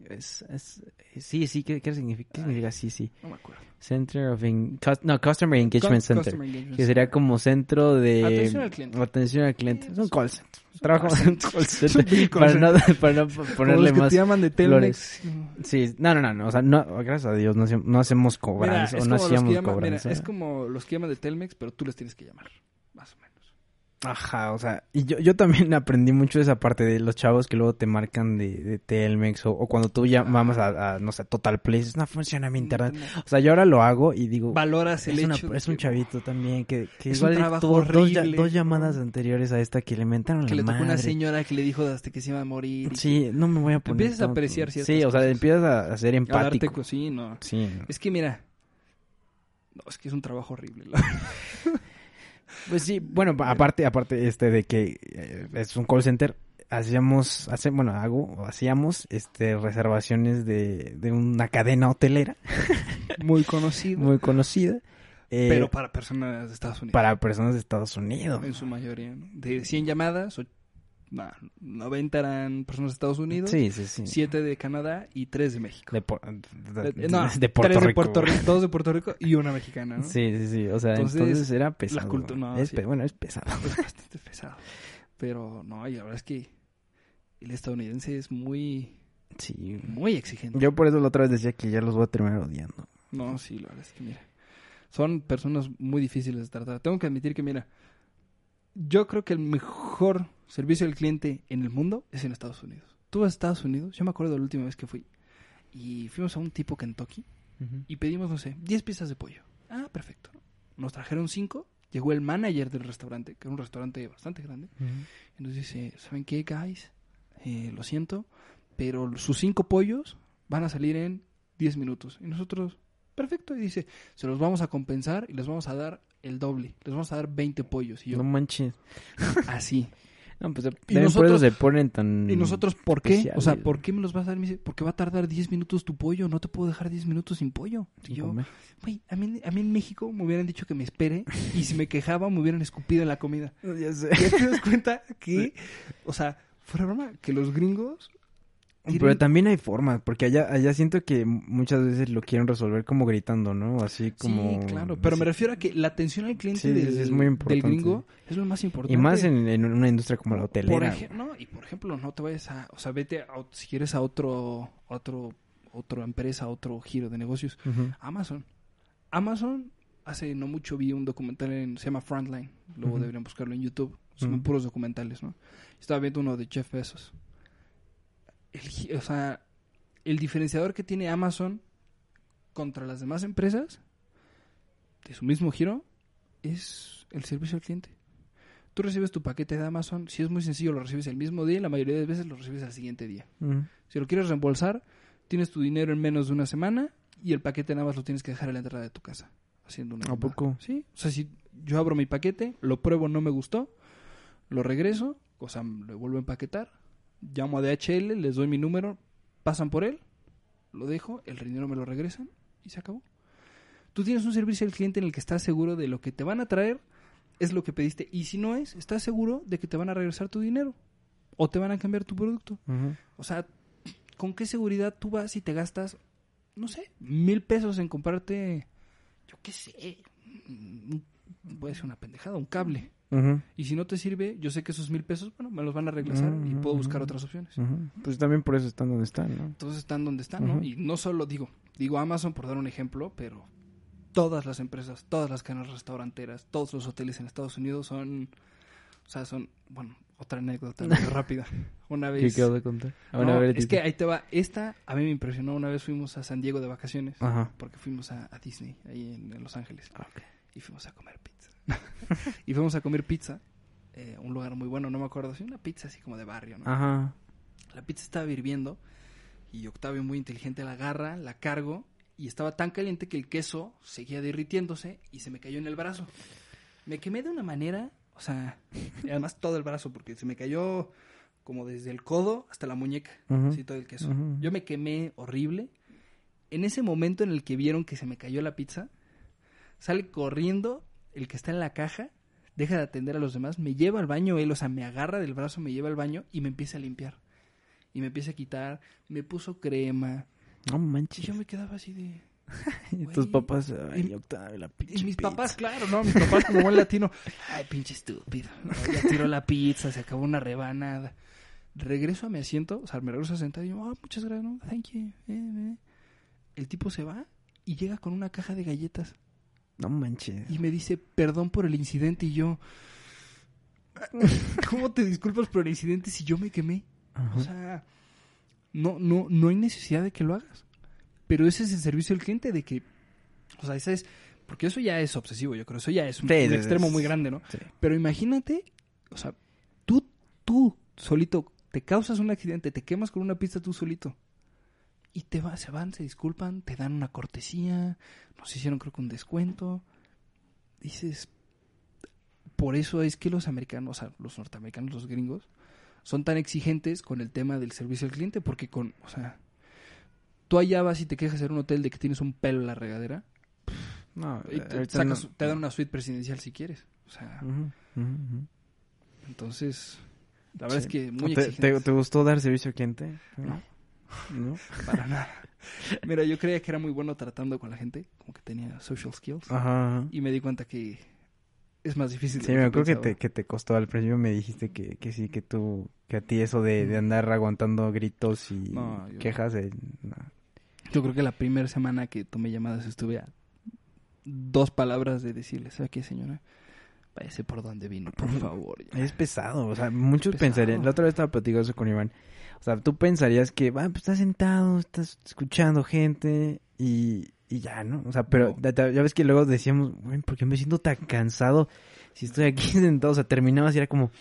es, es- sí, sí, ¿qué, qué significa? ¿Qué significa? Sí, sí. No me acuerdo. Center of, en- no, Customer Engagement Cu- Center, Customer Engagement que sería como centro de... Atención al cliente. Atención al cliente. Es un call center. Trabajo en un call center. Para, no, para no ponerle más... te llaman de Telmex. Sí, no, no, no, o sea, no, gracias a Dios no, hacemos- no hacemos Mira, cobranza, es, o no hacíamos llaman, mira, cobranza. es como los que llaman de Telmex, pero tú les tienes que llamar. Más o menos. Ajá, o sea, y yo, yo también aprendí mucho de esa parte de los chavos que luego te marcan de, de Telmex o, o cuando tú ya vamos a, a, no sé, Total Play, no funciona mi internet. O sea, yo ahora lo hago y digo, Valoras el es, hecho. es un chavito también que, que Es igual un trabajo tuvo horrible, dos llamadas anteriores a esta que le mentaron Que la le tocó una señora que le dijo hasta que se iba a morir. Sí, no me voy a poner. Empiezas a apreciar ciertas Sí, o sea, cosas. empiezas a, a ser que- a darte empático. co- sí, no. Sí, no. Es que mira. No, es que es un trabajo horrible. la- Pues sí, bueno, aparte, aparte este de que eh, es un call center, hacíamos, hace, bueno, hago, hacíamos, este, reservaciones de, de una cadena hotelera Muy conocido. muy conocida. eh, pero para personas de Estados Unidos. para personas de Estados Unidos. En su mayoría. ¿no? De 100 llamadas, o- nah, 90 eran personas de Estados Unidos. Sí, sí, sí. 7 de Canadá y 3 de México. De, por- de- Eh, no, de Puerto Rico. Puerto Rico, de Puerto Rico y una mexicana, ¿no? Sí, sí, sí. O sea, Entonces, entonces, era pesado. no, Es Bueno, es pesado. Es bastante pesado. Pero no, y la verdad es que el estadounidense es muy, Sí. muy exigente. Yo por eso la otra vez decía que ya los voy a terminar odiando. No, sí, la verdad es que mira. Son personas muy difíciles de tratar. Tengo que admitir que, mira, yo creo que el mejor servicio al cliente en el mundo es en Estados Unidos. Tú vas a Estados Unidos, yo me acuerdo de la última vez que fui, y fuimos a un tipo Kentucky y pedimos, no sé, 10 piezas de pollo. Ah, perfecto. Nos trajeron 5, llegó el manager del restaurante, que era un restaurante bastante grande, y nos dice, ¿saben qué, guys? Eh, lo siento, pero sus 5 pollos van a salir en 10 minutos. Y nosotros, perfecto, y dice, se los vamos a compensar y les vamos a dar el doble, les vamos a dar 20 pollos. Y yo, No manches. así. No, pues también por eso nosotros- se ponen tan... ¿Y nosotros por qué? O sea. ¿por qué me los vas a dar? Me dice, porque va a tardar 10 minutos tu pollo. No te puedo dejar 10 minutos sin pollo. Y yo, güey, a mí, a mí en México me hubieran dicho que me espere. Y si me quejaba, me hubieran escupido en la comida. Ya sé. ¿Ya te das cuenta que, o sea, fuera broma, que los gringos... Pero también hay formas, porque allá, allá siento que muchas veces lo quieren resolver como gritando, ¿no? Así como... Sí, claro, pero me refiero a que la atención al cliente Sí, del, es muy del importante. gringo es lo más importante. Y más en, en una industria como la hotelera. no, y por ejemplo, no te vayas a, o sea, vete a, si quieres a otro, otro, otra empresa, otro giro de negocios. Amazon. Amazon, hace no mucho vi un documental en, se llama Frontline, luego deberían buscarlo en YouTube, son puros documentales, ¿no? Estaba viendo uno de Jeff Bezos. El o sea, el diferenciador que tiene Amazon contra las demás empresas de su mismo giro es el servicio al cliente. Tú recibes tu paquete de Amazon, si es muy sencillo lo recibes el mismo día y la mayoría de veces lo recibes al siguiente día. Si lo quieres reembolsar, tienes tu dinero en menos de una semana y el paquete nada más lo tienes que dejar en la entrada de tu casa. Haciendo una ¿A llamada. poco? Sí. O sea, si yo abro mi paquete, lo pruebo, no me gustó, lo regreso, o sea, lo vuelvo a empaquetar, llamo a DHL, les doy mi número, pasan por él, lo dejo, el dinero me lo regresan y se acabó. Tú tienes un servicio al cliente en el que estás seguro de lo que te van a traer es lo que pediste y si no es, estás seguro de que te van a regresar tu dinero o te van a cambiar tu producto. O sea, ¿con qué seguridad tú vas y te gastas, no sé, mil pesos en comprarte, yo qué sé, puede ser una pendejada, un cable? Y si no te sirve, yo sé que esos mil pesos, bueno, me los van a regresar y puedo buscar otras opciones. Pues también por eso están donde están, ¿no? Entonces están donde están, ¿no? Y no solo digo, digo Amazon por dar un ejemplo, pero todas las empresas, todas las cadenas restauranteras, todos los hoteles en Estados Unidos son, o sea, son, bueno, otra anécdota muy rápida. Una ¿Qué vez... quedó de contar? No, Ahora, a ver, es que ahí te va. Esta a mí me impresionó. Una vez fuimos a San Diego de vacaciones. Porque fuimos a, a Disney, ahí en, en Los Ángeles. Ah, ok. Y fuimos a comer pizza. y fuimos a comer pizza. eh, un lugar muy bueno, no me acuerdo. Sí, una pizza así como de barrio, ¿no? Ajá. La pizza estaba hirviendo. Y Octavio, muy inteligente, la agarra, la cargo. Y estaba tan caliente que el queso seguía derritiéndose y se me cayó en el brazo. Me quemé de una manera, o sea, además todo el brazo, porque se me cayó como desde el codo hasta la muñeca. Ujú. Sí, todo el queso. Yo me quemé horrible. En ese momento en el que vieron que se me cayó la pizza, sale corriendo el que está en la caja, deja de atender a los demás, me lleva al baño él, o sea, me agarra del brazo, me lleva al baño y me empieza a limpiar. Y me empieza a quitar, me puso crema. No Y manches. yo me quedaba así de... Y tus papás, ay, Y- Octavio, la Y pinche mis pizza. papás, claro, ¿no? Mis papás como buen latino. Ay, pinche estúpido. No, ya tiró la pizza, se acabó una rebanada. Regreso a mi asiento, o sea, me regreso a sentar y yo, ah, muchas gracias, no, thank you. eh, eh". El tipo se va y llega con una caja de galletas No manches. y me dice, perdón por el incidente y yo... ¿Cómo te disculpas por el incidente si yo me quemé? Ajá. O sea, no, no, no hay necesidad de que lo hagas. Pero ese es el servicio al cliente de que, o sea, ese es, porque eso ya es obsesivo, yo creo, eso ya es un, Sí, extremo muy grande, ¿no? Sí. Pero imagínate, o sea, tú, tú solito te causas un accidente, te quemas con una pista tú solito. Y te va, se van, se disculpan, te dan una cortesía, nos hicieron creo que un descuento. Dices, por eso es que los americanos, o sea, los norteamericanos, los gringos, son tan exigentes con el tema del servicio al cliente, porque con, o sea, tú allá vas y te quejas en un hotel de que tienes un pelo en la regadera, No, y te, ahorita sacas- no- te dan una suite presidencial si quieres. O sea, entonces, la verdad Sí. es que muy ¿Te, te gustó dar servicio al cliente? No. ¿No? Para nada. Mira, yo creía que era muy bueno tratando con la gente, como que tenía social skills. Ajá. Y me di cuenta que es más difícil. de Sí, me acuerdo que te, que te costó. Al principio me dijiste que, que sí, que tú, que a ti eso de, de andar aguantando gritos y No, yo- quejas, eh, no. Yo creo que la primera semana que tomé llamadas estuve a dos palabras de decirle, ¿sabe qué, señora? Váyase por donde vino, por favor. ya". Es pesado, o sea, muchos pesado. pensarían, la otra vez estaba platicando eso con Iván, o sea, tú pensarías que, va, pues estás sentado, estás escuchando gente y, y ya, ¿no? O sea, pero No. ya, ves que luego decíamos, güey, ¿por qué me siento tan cansado si estoy aquí sentado? O sea, terminabas y era como,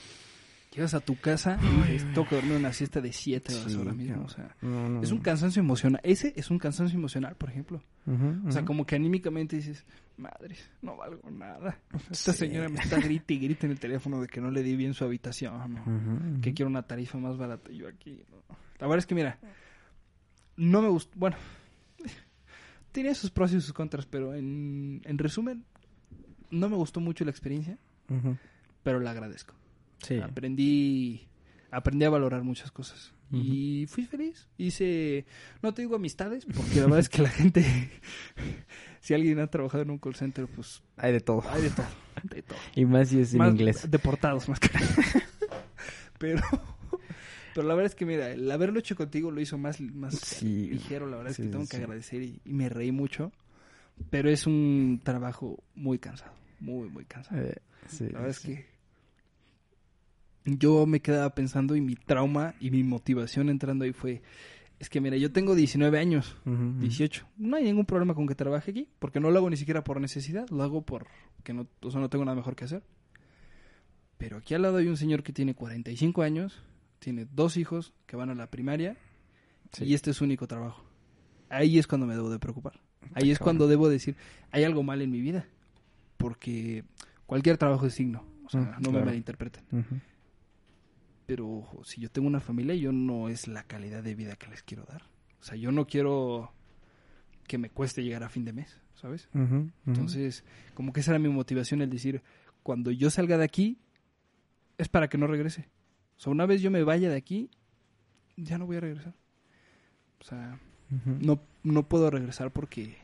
Llegas a tu casa y dices, que dormir una siesta de 7 horas Sí, ahora mismo. O sea, No, no, es un cansancio emocional. Ese es un cansancio emocional, por ejemplo. O sea, como que anímicamente dices, madre, no valgo nada. Esta Sí. señora me está grite y grite en el teléfono de que no le di bien su habitación. ¿no? Que quiero una tarifa más barata. Yo aquí. La verdad es que, mira, no me gustó. Bueno, tiene sus pros y sus contras, pero en, en resumen, no me gustó mucho la experiencia, pero la agradezco. Sí. Aprendí, aprendí a valorar muchas cosas. Ujú. Y fui feliz. Hice, no te digo amistades, porque la verdad es que la gente, si alguien ha trabajado en un call center, pues Hay de todo. hay de todo, de todo. Y más si es en Más inglés. Deportados más que Pero, pero la verdad es que mira, el haberlo hecho contigo lo hizo más, más Sí. ligero. La verdad es Sí, que tengo sí, que agradecer y, y me reí mucho. Pero es un trabajo muy cansado, muy, muy cansado. Eh, La verdad es que yo me quedaba pensando y mi trauma y mi motivación entrando ahí fue, es que mira, yo tengo 19 años, ujú. 18. No hay ningún problema con que trabaje aquí, porque no lo hago ni siquiera por necesidad, lo hago por que no, o sea, no tengo nada mejor que hacer. Pero aquí al lado hay un señor que tiene 45 años, tiene dos hijos que van a la primaria Sí. y este es su único trabajo. Ahí es cuando me debo de preocupar. Ahí es cuando debo decir, hay algo mal en mi vida, porque cualquier trabajo es signo, o sea, Mm, no me malinterpreten. Ujú. Pero ojo, si yo tengo una familia, yo no es la calidad de vida que les quiero dar. O sea, yo no quiero que me cueste llegar a fin de mes, ¿sabes? Entonces, como que esa era mi motivación, el decir, cuando yo salga de aquí, es para que no regrese. O sea, una vez yo me vaya de aquí, ya no voy a regresar. O sea, no, no puedo regresar porque,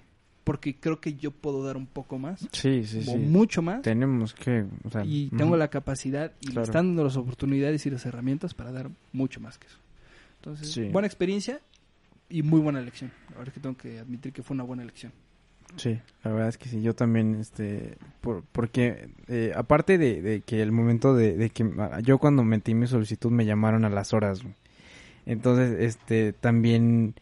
porque creo que yo puedo dar un poco más, Sí, sí, o sí. mucho más, Tenemos que, o sea, y tengo la capacidad y me Claro. están dando las oportunidades y las herramientas para dar mucho más que eso. Entonces, Sí. buena experiencia y muy buena elección. La verdad es que tengo que admitir que fue una buena elección. Sí, la verdad es que sí, yo también, este, por, porque eh, aparte de, de que el momento de, de que ah, yo cuando metí mi solicitud me llamaron a las horas, entonces, este, también,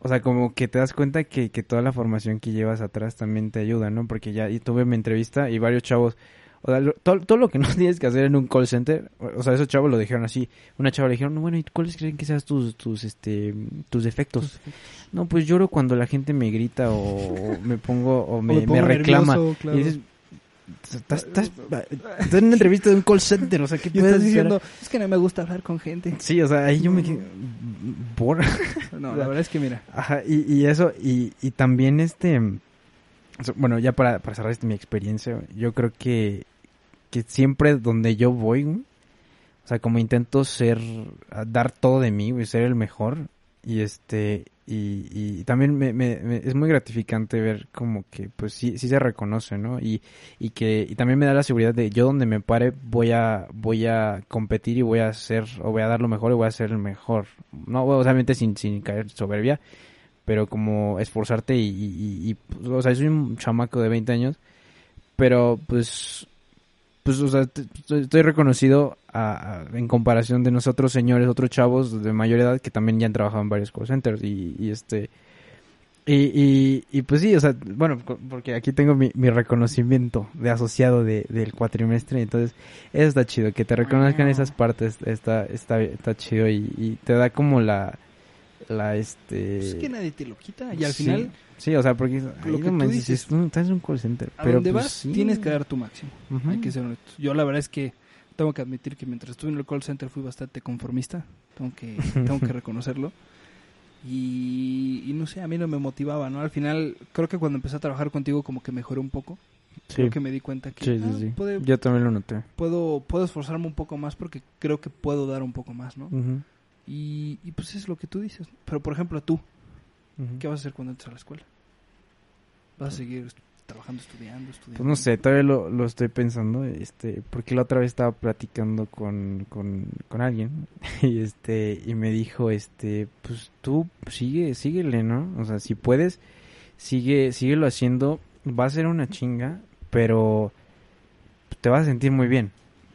o sea, como que te das cuenta que, que toda la formación que llevas atrás también te ayuda, ¿no? Porque ya y tuve mi entrevista y varios chavos, o sea, lo- todo, todo lo que no tienes que hacer en un call center, o sea, esos chavos lo dijeron así, una chava le dijeron, bueno, ¿y cuáles creen que sean tus, tus, este, tus defectos? No, pues lloro cuando la gente me grita o, me pongo o me reclama. nervioso, claro. Y dices, estás, estás, estás en una entrevista de un call center, o sea, ¿qué puedes estás diciendo, es que no me gusta hablar con gente. Sí, o sea, ahí yo me quedé, por... No, la verdad es que mira, Ajá, y, y eso, y, y también este, bueno, ya para, para cerrar este, mi experiencia, yo creo que, que siempre donde yo voy, o sea, como intento ser, dar todo de mí, ser el mejor, y este, y, y también me, me- me- es muy gratificante ver como que, pues sí, sí se reconoce, ¿no? Y, y que, y también me da la seguridad de yo donde me pare voy a, voy a competir y voy a hacer, o voy a dar lo mejor y voy a ser el mejor. No, obviamente sin, sin caer soberbia, pero como esforzarte y, y, y- y, pues, o sea, soy un chamaco de 20 años, pero pues, pues, o sea, estoy reconocido a- a- en comparación de nosotros señores, otros chavos de mayor edad que también ya han trabajado en varios call centers y, y este, y, y, y pues sí, o sea, bueno, porque aquí tengo mi, mi reconocimiento de asociado de, del cuatrimestre, entonces eso está chido, que te reconozcan Wow. esas partes, está, está, está chido y, y te da como la, la este... pues es que nadie te lo quita. Y al sí, final, Sí, o sea, porque Lo que tú dices. es estás en un call center. a pero donde pues, vas, sí. tienes que dar tu máximo. Hay que ser honestos. Yo la verdad es que tengo que admitir que mientras estuve en el call center fui bastante conformista. Tengo que, tengo que reconocerlo. Y, y no sé, a mí no me motivaba, ¿no? Al final, creo que cuando empecé a trabajar contigo como que mejoré un poco. Sí, Creo que me di cuenta que ah, puede- Yo también lo noté. puedo, puedo esforzarme un poco más porque creo que puedo dar un poco más, ¿no? Ujú, Y, y pues es lo que tú dices. Pero por ejemplo, tú. ¿qué vas a hacer cuando entres a la escuela? ¿Vas a seguir est- trabajando, estudiando, estudiando? Pues no sé, todavía lo, lo estoy pensando, este, porque la otra vez estaba platicando con, con, con alguien y este, y me dijo, este, pues tú sigue, síguele, ¿no? O sea, si puedes, sigue, síguelo haciendo, va a ser una chinga, pero te vas a sentir muy bien,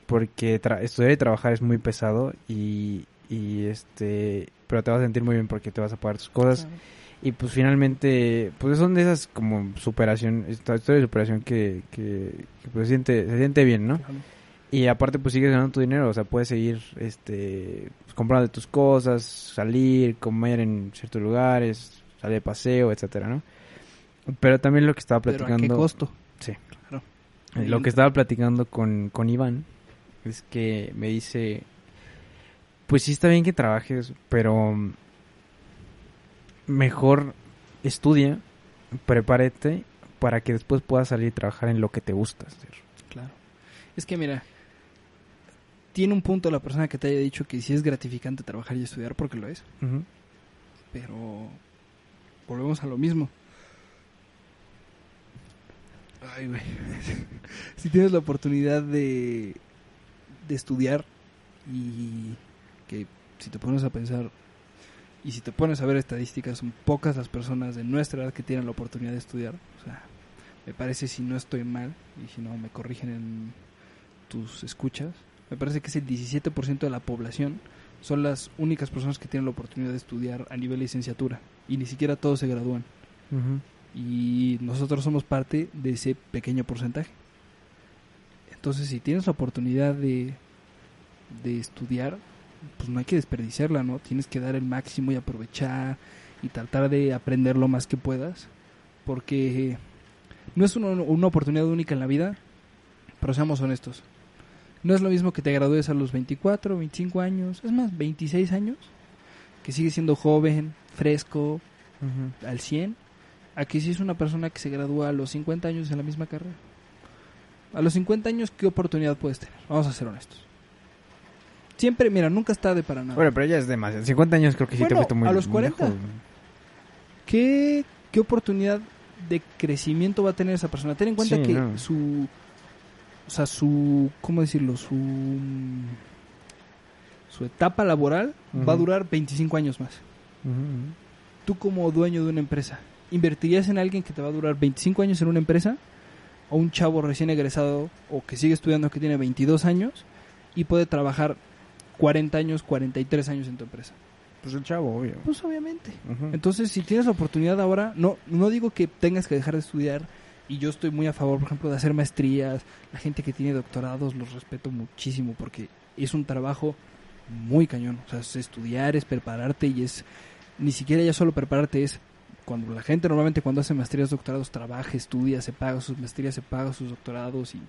porque tra- estudiar y trabajar es muy pesado y, y este, pero te vas a sentir muy bien porque te vas a pagar tus cosas. Claro. Y pues finalmente, pues son de esas como superación, esta historia de superación que, que, que, pues siente, se siente bien, ¿no? Claro. Y aparte, pues sigues ganando tu dinero, o sea, puedes seguir este, pues, comprando tus cosas, salir, comer en ciertos lugares, salir de paseo, etcétera, ¿no? Pero también lo que estaba Pero platicando. ¿a qué costo? Sí. Claro. Lo que estaba platicando con, con Iván es que me dice, pues sí está bien que trabajes, pero mejor estudia, prepárate para que después puedas salir y trabajar en lo que te gusta hacer. Claro. Es que mira, tiene un punto la persona que te haya dicho que sí es gratificante trabajar y estudiar porque lo es, pero volvemos a lo mismo. Ay, güey. si tienes la oportunidad de, de estudiar y que si te pones a pensar y si te pones a ver estadísticas, son pocas las personas de nuestra edad que tienen la oportunidad de estudiar. O sea, me parece, si no estoy mal, y si no me corrigen en tus escuchas, me parece que es el 17% de la población son las únicas personas que tienen la oportunidad de estudiar a nivel licenciatura. Y ni siquiera todos se gradúan. Y nosotros somos parte de ese pequeño porcentaje. Entonces, si tienes la oportunidad de, de estudiar, pues no hay que desperdiciarla, ¿no? Tienes que dar el máximo y aprovechar y tratar de aprender lo más que puedas. Porque no es una, una oportunidad única en la vida, pero seamos honestos. No es lo mismo que te gradúes a los 24, 25 años, es más, 26 años, que sigue siendo joven, fresco, al 100, a que si es una persona que se gradúa a los 50 años en la misma carrera. A los 50 años, ¿qué oportunidad puedes tener? Vamos a ser honestos. Siempre, mira, nunca está de para nada. Bueno, pero ya es demasiado. 50 años creo que sí te fuiste muy a los muy 40. lejos. ¿Qué, ¿Qué oportunidad de crecimiento va a tener esa persona? Ten en cuenta Sí, que no. su... O sea, su... ¿Cómo decirlo? Su... Su etapa laboral va a durar 25 años más. Tú como dueño de una empresa, ¿invertirías en alguien que te va a durar 25 años en una empresa? ¿O un chavo recién egresado o que sigue estudiando que tiene 22 años y puede trabajar 40 años, 43 años en tu empresa? Pues el chavo, obvio. Pues obviamente. Entonces, si tienes la oportunidad ahora, no, no digo que tengas que dejar de estudiar, y yo estoy muy a favor, por ejemplo, de hacer maestrías, la gente que tiene doctorados los respeto muchísimo porque es un trabajo muy cañón, o sea, es estudiar, es prepararte y es, ni siquiera ya solo prepararte, es cuando la gente normalmente cuando hace maestrías, doctorados, trabaja, estudia, se paga sus maestrías, se paga sus doctorados y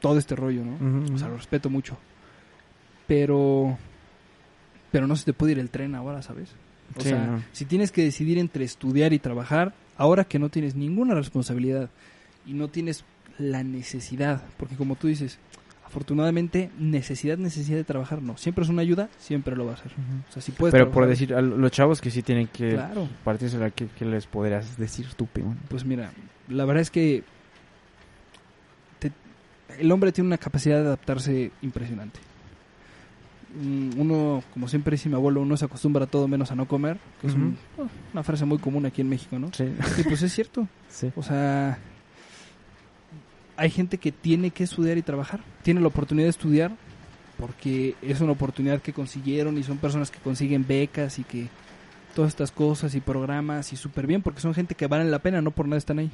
todo este rollo, ¿no? O sea, lo respeto mucho. Pero pero no se te puede ir el tren ahora, ¿sabes? O Sí, sea, no. si tienes que decidir entre estudiar y trabajar, ahora que no tienes ninguna responsabilidad y no tienes la necesidad, porque como tú dices, afortunadamente necesidad, necesidad de trabajar no, siempre es una ayuda, siempre lo va a hacer. O sea, si puedes Pero por decir, a los chavos que sí tienen que Claro. partirse la ¿qué, qué les podrías decir tú, peón? Pues mira, la verdad es que te- el hombre tiene una capacidad de adaptarse impresionante. Mm, Uno, como siempre dice mi abuelo, uno se acostumbra a todo menos a no comer, que es un- una frase muy común aquí en México, ¿no? Sí. Y pues es cierto. sí. O sea, hay gente que tiene que estudiar y trabajar. Tiene la oportunidad de estudiar porque es una oportunidad que consiguieron y son personas que consiguen becas y que todas estas cosas y programas y súper bien porque son gente que valen la pena, no por nada están ahí.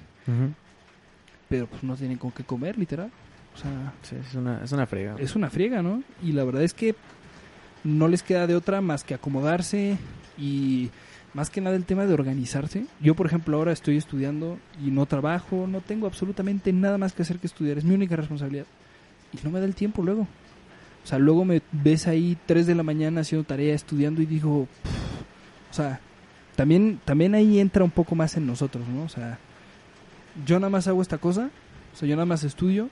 Pero pues no tienen con qué comer, literal. O sea, Sí, es una, es una frega. es una friega, ¿no? Y la verdad es que no les queda de otra más que acomodarse y más que nada el tema de organizarse. Yo, por ejemplo, ahora estoy estudiando y no trabajo, no tengo absolutamente nada más que hacer que estudiar, es mi única responsabilidad. Y no me da el tiempo luego. O sea, luego me ves ahí 3 de la mañana haciendo tarea, estudiando y digo, o sea, también, también ahí entra un poco más en nosotros, ¿no? O sea, yo nada más hago esta cosa, o sea, yo nada más estudio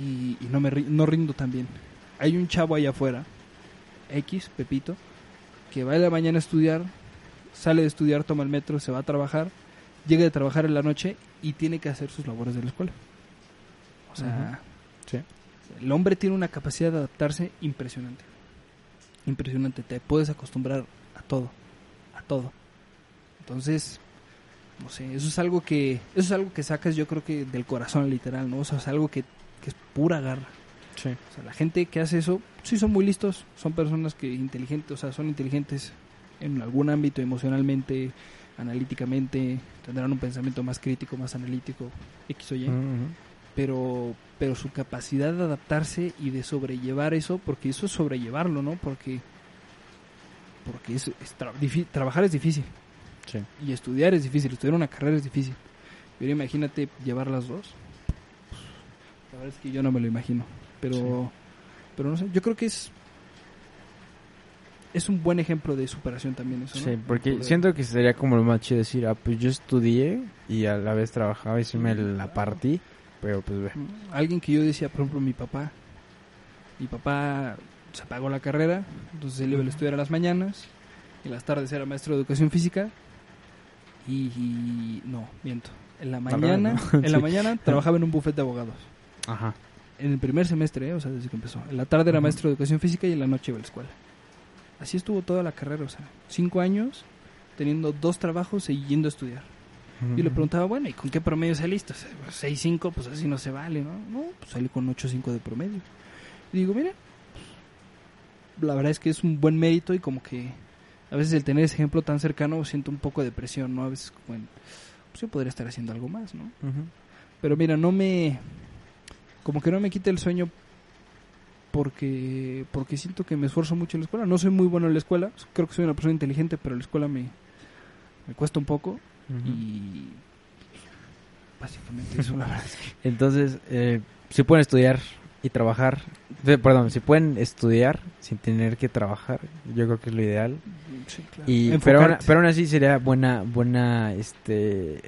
y, no me no rindo tan bien. Hay un chavo allá afuera, X, Pepito, que va en la mañana a estudiar, sale de estudiar, toma el metro, se va a trabajar, llega de trabajar en la noche y tiene que hacer sus labores de la escuela. O sea, Sí. el hombre tiene una capacidad de adaptarse impresionante. Impresionante, te puedes acostumbrar a todo, a todo. Entonces, no sé, eso es algo que eso es algo que sacas yo creo que del corazón literal, ¿no? O sea, es algo que, que es pura garra. Sí. O sea, la gente que hace eso, sí son muy listos, son personas que inteligentes, o sea, son inteligentes en algún ámbito emocionalmente, analíticamente, tendrán un pensamiento más crítico, más analítico, X o Y. Ujú. pero pero su capacidad de adaptarse y de sobrellevar eso, porque eso es sobrellevarlo, ¿no? Porque porque es, es tra- trabajar es difícil Sí. y estudiar es difícil, estudiar una carrera es difícil. Pero imagínate llevar las dos. La verdad es que yo no me lo imagino, pero pero no sé, yo creo que es es un buen ejemplo de superación también eso, ¿no? Sí, porque Poder- siento que sería como lo más chido decir, ah, pues yo estudié y a la vez trabajaba y sí me la partí, pero pues ve. Alguien que yo decía, por ejemplo, mi papá. Mi papá se pagó la carrera, entonces él iba a estudiar a las mañanas, y en las tardes era maestro de educación física. Y, y- no, miento. En la revés, mañana, ¿no? en la mañana trabajaba en un buffet de abogados. Ajá. En el primer semestre, ¿eh? o sea, desde que empezó. En la tarde era maestro de educación física y en la noche iba a la escuela. Así estuvo toda la carrera, o sea, cinco años teniendo dos trabajos y yendo a estudiar. Yo le preguntaba, bueno, ¿y con qué promedio saliste? O sea, 6.5, pues así no se vale, ¿no? No, pues salí con 8.5 de promedio. Y digo, mira, pues, la verdad es que es un buen mérito y como que a veces el tener ese ejemplo tan cercano siento un poco de presión, ¿no? A veces en, pues yo podría estar haciendo algo más, ¿no? Pero mira, no me... Como que no me quita el sueño porque porque siento que me esfuerzo mucho en la escuela. No soy muy bueno en la escuela. Creo que soy una persona inteligente, pero la escuela me, me cuesta un poco. Y básicamente eso, la verdad. es que- Entonces, eh, si pueden estudiar y trabajar, de- perdón, si pueden estudiar sin tener que trabajar, yo creo que es lo ideal. sí, claro. Y pero aún, pero aún así sería buena buena este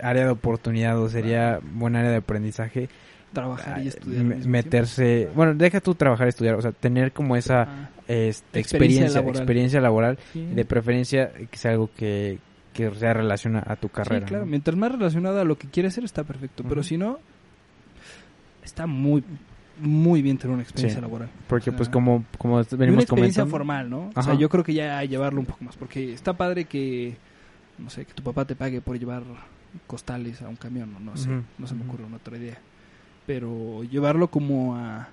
área de oportunidad o sería buena área de aprendizaje trabajar y estudiar. meterse, bueno, deja tú trabajar y estudiar, o sea, tener como esa Ah, este, Experiencia experiencia laboral. experiencia laboral sí. de preferencia que sea algo que que sea relaciona a tu carrera. Sí, claro. ¿no? Mientras más relacionado a lo que quieres hacer está perfecto. Pero si no, está muy, muy bien tener una experiencia Sí. laboral. Porque O sea, pues como como Y una venimos experiencia comentando, formal, ¿no? O sea, yo creo que ya llevarlo un poco más, porque está padre que, no sé, que tu papá te pague por llevar costales a un camión, no, no sé, no se me ocurre una otra idea. Pero llevarlo como a,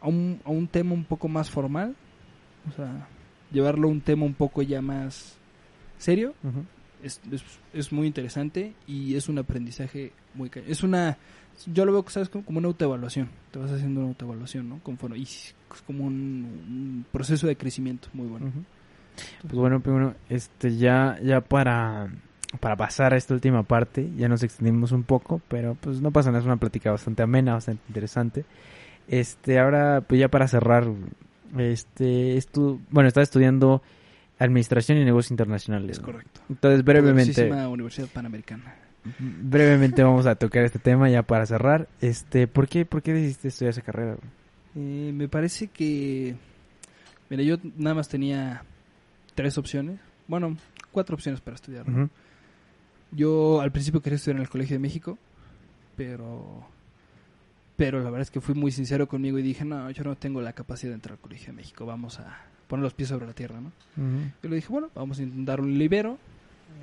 a, un, a un tema un poco más formal, o sea, llevarlo a un tema un poco ya más serio, es, es, es muy interesante y es un aprendizaje muy... Es una... Yo lo veo, ¿sabes? Como una autoevaluación. Te vas haciendo una autoevaluación, ¿no? Conforme, y es como un, un proceso de crecimiento muy bueno. Ujú. Pues bueno, primero, este ya ya para para pasar a esta última parte, ya nos extendimos un poco, pero pues no pasa nada, es una plática bastante amena, bastante interesante. Este, ahora pues ya para cerrar, este, estu bueno, estaba estudiando Administración y Negocios Internacionales. Es correcto. Entonces, brevemente, Universidad Panamericana. brevemente vamos a tocar este tema ya para cerrar. Este, ¿por qué por qué decidiste estudiar esa carrera? Eh, me parece que... Mira, yo nada más tenía tres opciones. Bueno, cuatro opciones para estudiar. Yo al principio quería estudiar en el Colegio de México, pero pero la verdad es que fui muy sincero conmigo y dije, no, yo no tengo la capacidad de entrar al Colegio de México, vamos a poner los pies sobre la tierra, ¿no? Yo le dije, bueno, vamos a intentar un libero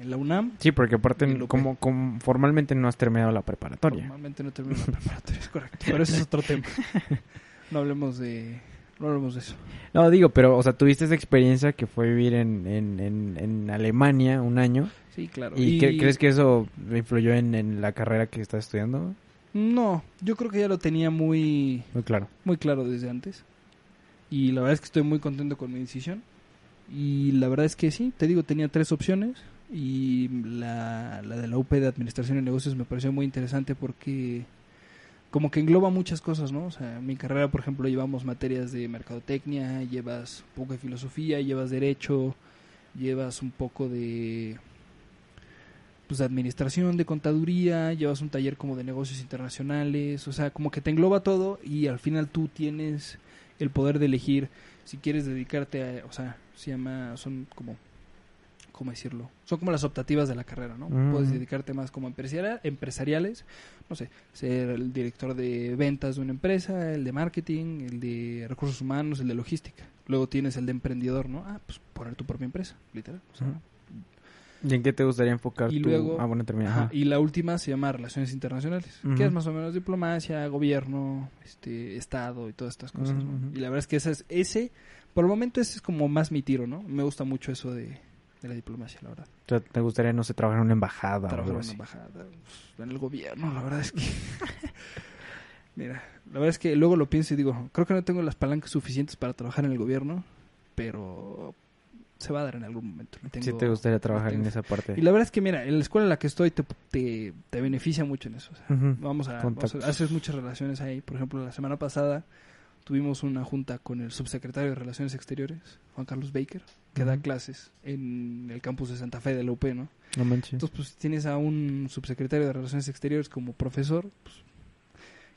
en la UNAM. Sí, porque aparte como, como formalmente no has terminado la preparatoria. Normalmente no termino la preparatoria, es correcto, pero ese es otro tema. No hablemos de no hablemos de eso. No, digo, pero, o sea, tuviste esa experiencia que fue vivir en, en, en, en Alemania un año. Sí, claro. ¿Y, qué- crees que eso influyó en, en la carrera que estás estudiando? No, yo creo que ya lo tenía muy Muy claro. muy claro desde antes. Y la verdad es que estoy muy contento con mi decisión. Y la verdad es que sí, te digo, tenía tres opciones. Y la, la de la UP de Administración y Negocios me pareció muy interesante porque como que engloba muchas cosas, ¿no? O sea, en mi carrera, por ejemplo, llevamos materias de mercadotecnia, llevas un poco de filosofía, llevas derecho, llevas un poco de pues de administración, de contaduría, llevas un taller como de negocios internacionales, o sea, como que te engloba todo y al final tú tienes el poder de elegir si quieres dedicarte a, o sea, se llama, son como, ¿cómo decirlo? Son como las optativas de la carrera, ¿no? Mm. Puedes dedicarte más como empresarial, empresariales, no sé, ser el director de ventas de una empresa, el de marketing, el de recursos humanos, el de logística. Luego tienes el de emprendedor, ¿no? Ah, pues poner tu propia empresa, literal. O sea. ¿Y en qué te gustaría enfocar Y tu- luego- Ah, bueno, termina. Y la última se llama Relaciones Internacionales, que es más o menos diplomacia, gobierno, este, Estado y todas estas cosas. ¿no? Y la verdad es que ese, es, ese, por el momento ese es como más mi tiro, ¿no? Me gusta mucho eso de, de la diplomacia, la verdad. O sea, ¿te gustaría, no sé, trabajar en una embajada o Trabajar algo en una embajada, pues, en el gobierno, la verdad es que... Mira, la verdad es que luego lo pienso y digo, creo que no tengo las palancas suficientes para trabajar en el gobierno, pero se va a dar en algún momento. Le Sí te gustaría trabajar en esa parte. Y la verdad es que, mira, en la escuela en la que estoy te, te, te beneficia mucho en eso. o sea, vamos, a, vamos a- haces muchas relaciones ahí. Por ejemplo, la semana pasada tuvimos una junta con el subsecretario de Relaciones Exteriores, Juan Carlos Baker, que da clases en el campus de Santa Fe de la UP, ¿no? No manches. Entonces, pues si tienes a un subsecretario de Relaciones Exteriores como profesor, pues,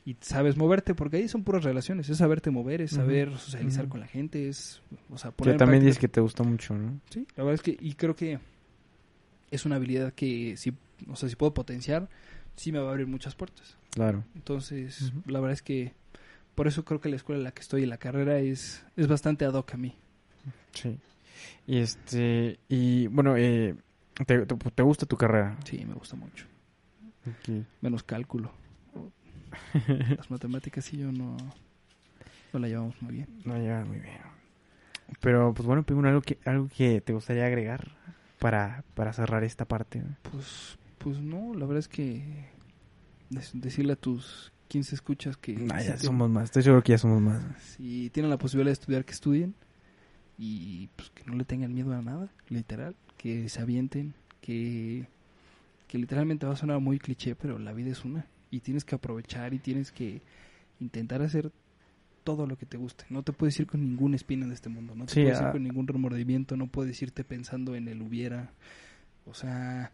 y sabes moverte, porque ahí son puras relaciones, es saberte mover, es saber socializar con la gente, es, o sea, poner en también dices que te gusta mucho, ¿no? Sí, la verdad es que, y creo que es una habilidad que, si, o sea, si puedo potenciar, sí me va a abrir muchas puertas. Claro. Entonces, la verdad es que, por eso creo que la escuela en la que estoy y la carrera es, es bastante ad hoc a mí. Sí. Y este, y bueno, eh, ¿te, te, te gusta tu carrera? Sí, me gusta mucho. Menos cálculo. Las matemáticas sí yo no, no la llevamos muy bien. No lleva muy bien. Pero, pues bueno, Pingüino, algo que, algo que te gustaría agregar para, para cerrar esta parte. ¿no? Pues, pues no, la verdad es que decirle a tus 15 escuchas que Nah, ya somos más, estoy seguro que ya somos más. si tienen la posibilidad de estudiar, que estudien y pues que no le tengan miedo a nada, literal, que se avienten, que, que literalmente va a sonar muy cliché, pero la vida es una y tienes que aprovechar y tienes que intentar hacer todo lo que te guste. No te puedes ir con ninguna espina de este mundo, no te Sí, puedes ir ah. con ningún remordimiento, no puedes irte pensando en el hubiera. O sea,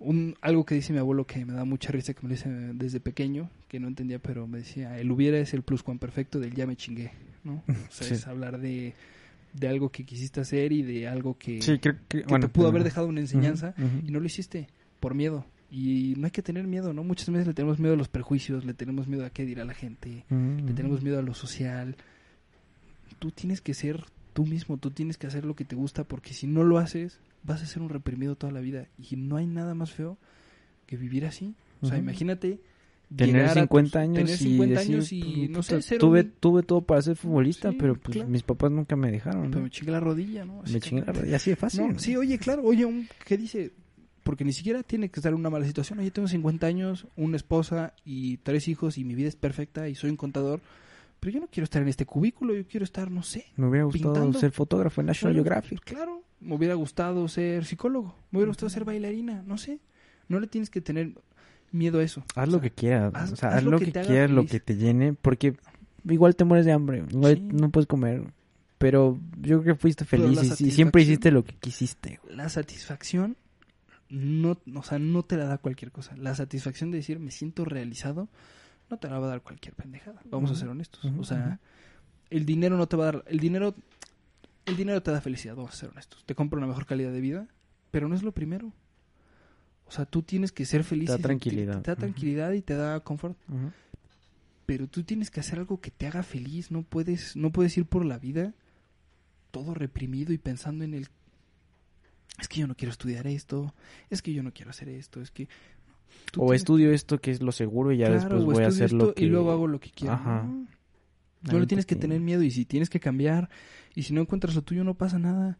un, algo que dice mi abuelo que me da mucha risa, que me lo dice desde pequeño, que no entendía, pero me decía, el hubiera es el pluscuamperfecto del ya me chingué, ¿no? O sea, Sí. es hablar de, de algo que quisiste hacer y de algo que, Sí, creo que, que bueno, te pudo haber dejado una enseñanza y no lo hiciste por miedo. Y no hay que tener miedo, ¿no? Muchas veces le tenemos miedo a los prejuicios, le tenemos miedo a qué dirá la gente, le tenemos ujú. miedo a lo social. Tú tienes que ser tú mismo, tú tienes que hacer lo que te gusta porque si no lo haces vas a ser un reprimido toda la vida y no hay nada más feo que vivir así. O sea, imagínate Tener llegar a tus- 50 años tener y 50 decir, años y "Puta, no sé, ser tuve, un- tuve todo para ser futbolista, Sí, pero pues claro. mis papás nunca me dejaron. ¿no? pero me chingué la rodilla, ¿no? me Así chingué la rodilla, así de fácil. No, sí, oye, claro, oye, un, ¿qué dice? Porque ni siquiera tiene que estar en una mala situación. Oye, tengo 50 años, una esposa y tres hijos y mi vida es perfecta y soy un contador. Pero yo no quiero estar en este cubículo, yo quiero estar, no sé. Me hubiera gustado pintando. ser fotógrafo en National Bueno, Geographic. Claro, me hubiera gustado ser psicólogo, me hubiera gustado ser bailarina, no sé. No le tienes que tener miedo a eso. Haz O lo sea, que quieras, haz- o sea, haz haz lo lo que que quieras, lo que te llene, porque igual te mueres de hambre, igual Sí. no puedes comer, pero yo creo que fuiste feliz y- y, siempre hiciste lo que quisiste. La satisfacción no, o sea, no te la da cualquier cosa. La satisfacción de decir me siento realizado no te la va a dar cualquier pendejada. Vamos a ser honestos. O sea, el dinero no te va a dar, el dinero, el dinero te da felicidad. Vamos a ser honestos. Te compra una mejor calidad de vida, pero no es lo primero. O sea, tú tienes que ser feliz. Te da y tranquilidad. Te da tranquilidad y te da confort. Pero tú tienes que hacer algo que te haga feliz. No puedes, no puedes ir por la vida todo reprimido y pensando en el es que yo no quiero estudiar esto, es que yo no quiero hacer esto, es que O tienes- estudio esto que es lo seguro y ya claro, después voy a hacer lo que... y luego hago lo que quiero. Ajá. No, le tienes que tener miedo y si tienes que cambiar y si no encuentras lo tuyo no pasa nada.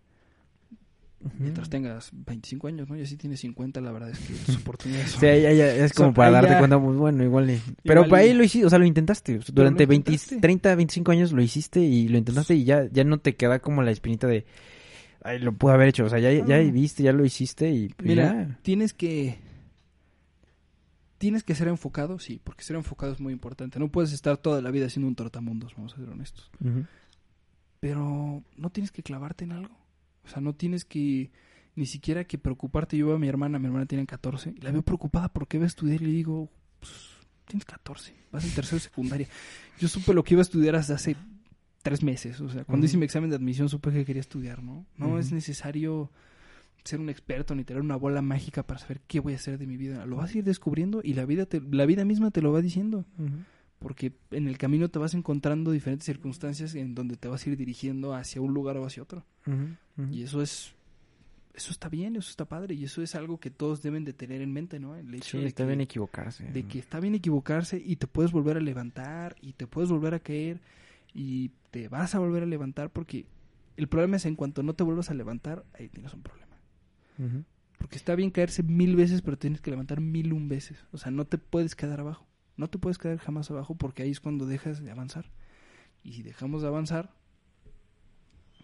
Mientras tengas 25 años, ¿no? Y así tienes 50, la verdad es que tus oportunidades son... Sí, ahí- ahí es como Son- para darte ya- cuenta, pues bueno, igual. Pero Igual para ahí lo hiciste, o sea, lo intentaste. Durante lo 20, intentaste. 30, 25 años lo hiciste y lo intentaste y ya, ya no te queda como la espinita de, ay, lo pude haber hecho. O sea, ya, ya viste, ya lo hiciste y pues, Mira, ya. tienes que tienes que ser enfocado, sí, porque ser enfocado es muy importante. No puedes estar toda la vida siendo un tortamundos, vamos a ser honestos. Pero no tienes que clavarte en algo. O sea, no tienes que ni siquiera que preocuparte. Yo veo a mi hermana, mi hermana tiene 14, y la veo preocupada porque va a estudiar y le digo, pues, tienes 14, vas en tercero secundaria. Yo supe lo que iba a estudiar hasta hace tres meses. O sea, cuando hice mi examen de admisión supe que quería estudiar, ¿no? No es necesario ser un experto ni tener una bola mágica para saber qué voy a hacer de mi vida. Lo vas a ir descubriendo y la vida, te- la vida misma te lo va diciendo. Porque en el camino te vas encontrando diferentes circunstancias en donde te vas a ir dirigiendo hacia un lugar o hacia otro. Y eso es eso está bien, eso está padre y eso es algo que todos deben de tener en mente, ¿no? El hecho Sí, de, está que, bien equivocarse. de que está bien equivocarse y te puedes volver a levantar y te puedes volver a caer y te vas a volver a levantar porque el problema es en cuanto no te vuelvas a levantar, ahí tienes un problema. Porque está bien caerse mil veces, pero tienes que levantar mil un veces. O sea, no te puedes quedar abajo. No te puedes quedar jamás abajo porque ahí es cuando dejas de avanzar. Y si dejamos de avanzar,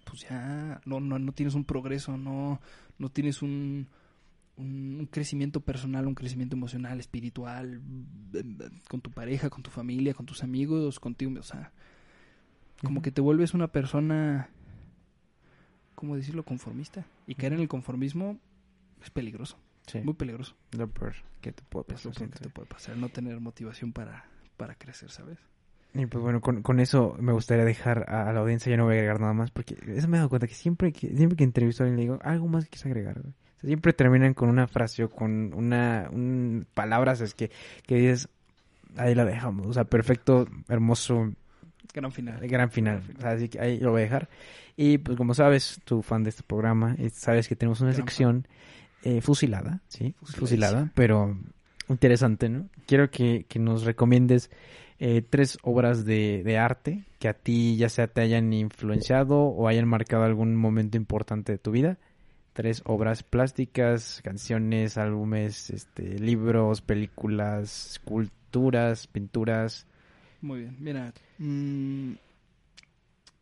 pues ya no, no, no tienes un progreso, no, no tienes un, un, un crecimiento personal, un crecimiento emocional, espiritual, con tu pareja, con tu familia, con tus amigos, contigo. O sea, como que te vuelves una persona, ¿cómo decirlo?, conformista. Y caer en el conformismo es peligroso, Sí, muy peligroso. lo peor que te puede Es lo pasar. peor que te puede pasar, no tener motivación para, para crecer, ¿sabes? Y pues bueno, con, con eso me gustaría dejar a, a la audiencia, ya no voy a agregar nada más, porque eso me he dado cuenta que siempre que, siempre que entrevisto a alguien le digo, algo más que quieres agregar, güey?". O sea, siempre terminan con una frase o con una, un, palabras es que, que dices, ahí la dejamos, o sea, perfecto, hermoso, Gran final. gran final, o sea, así que ahí lo voy a dejar. Y pues como sabes, tú fan de este programa, eh, sabes que tenemos una Gran sección eh, fusilada, ¿sí? Fusilada, pero interesante, ¿no? Quiero que, que nos recomiendes eh, tres obras de, de arte que a ti ya sea te hayan influenciado o hayan marcado algún momento importante de tu vida. Tres obras plásticas, canciones, álbumes, este, libros, películas, esculturas, pinturas. Muy bien, mira, mm,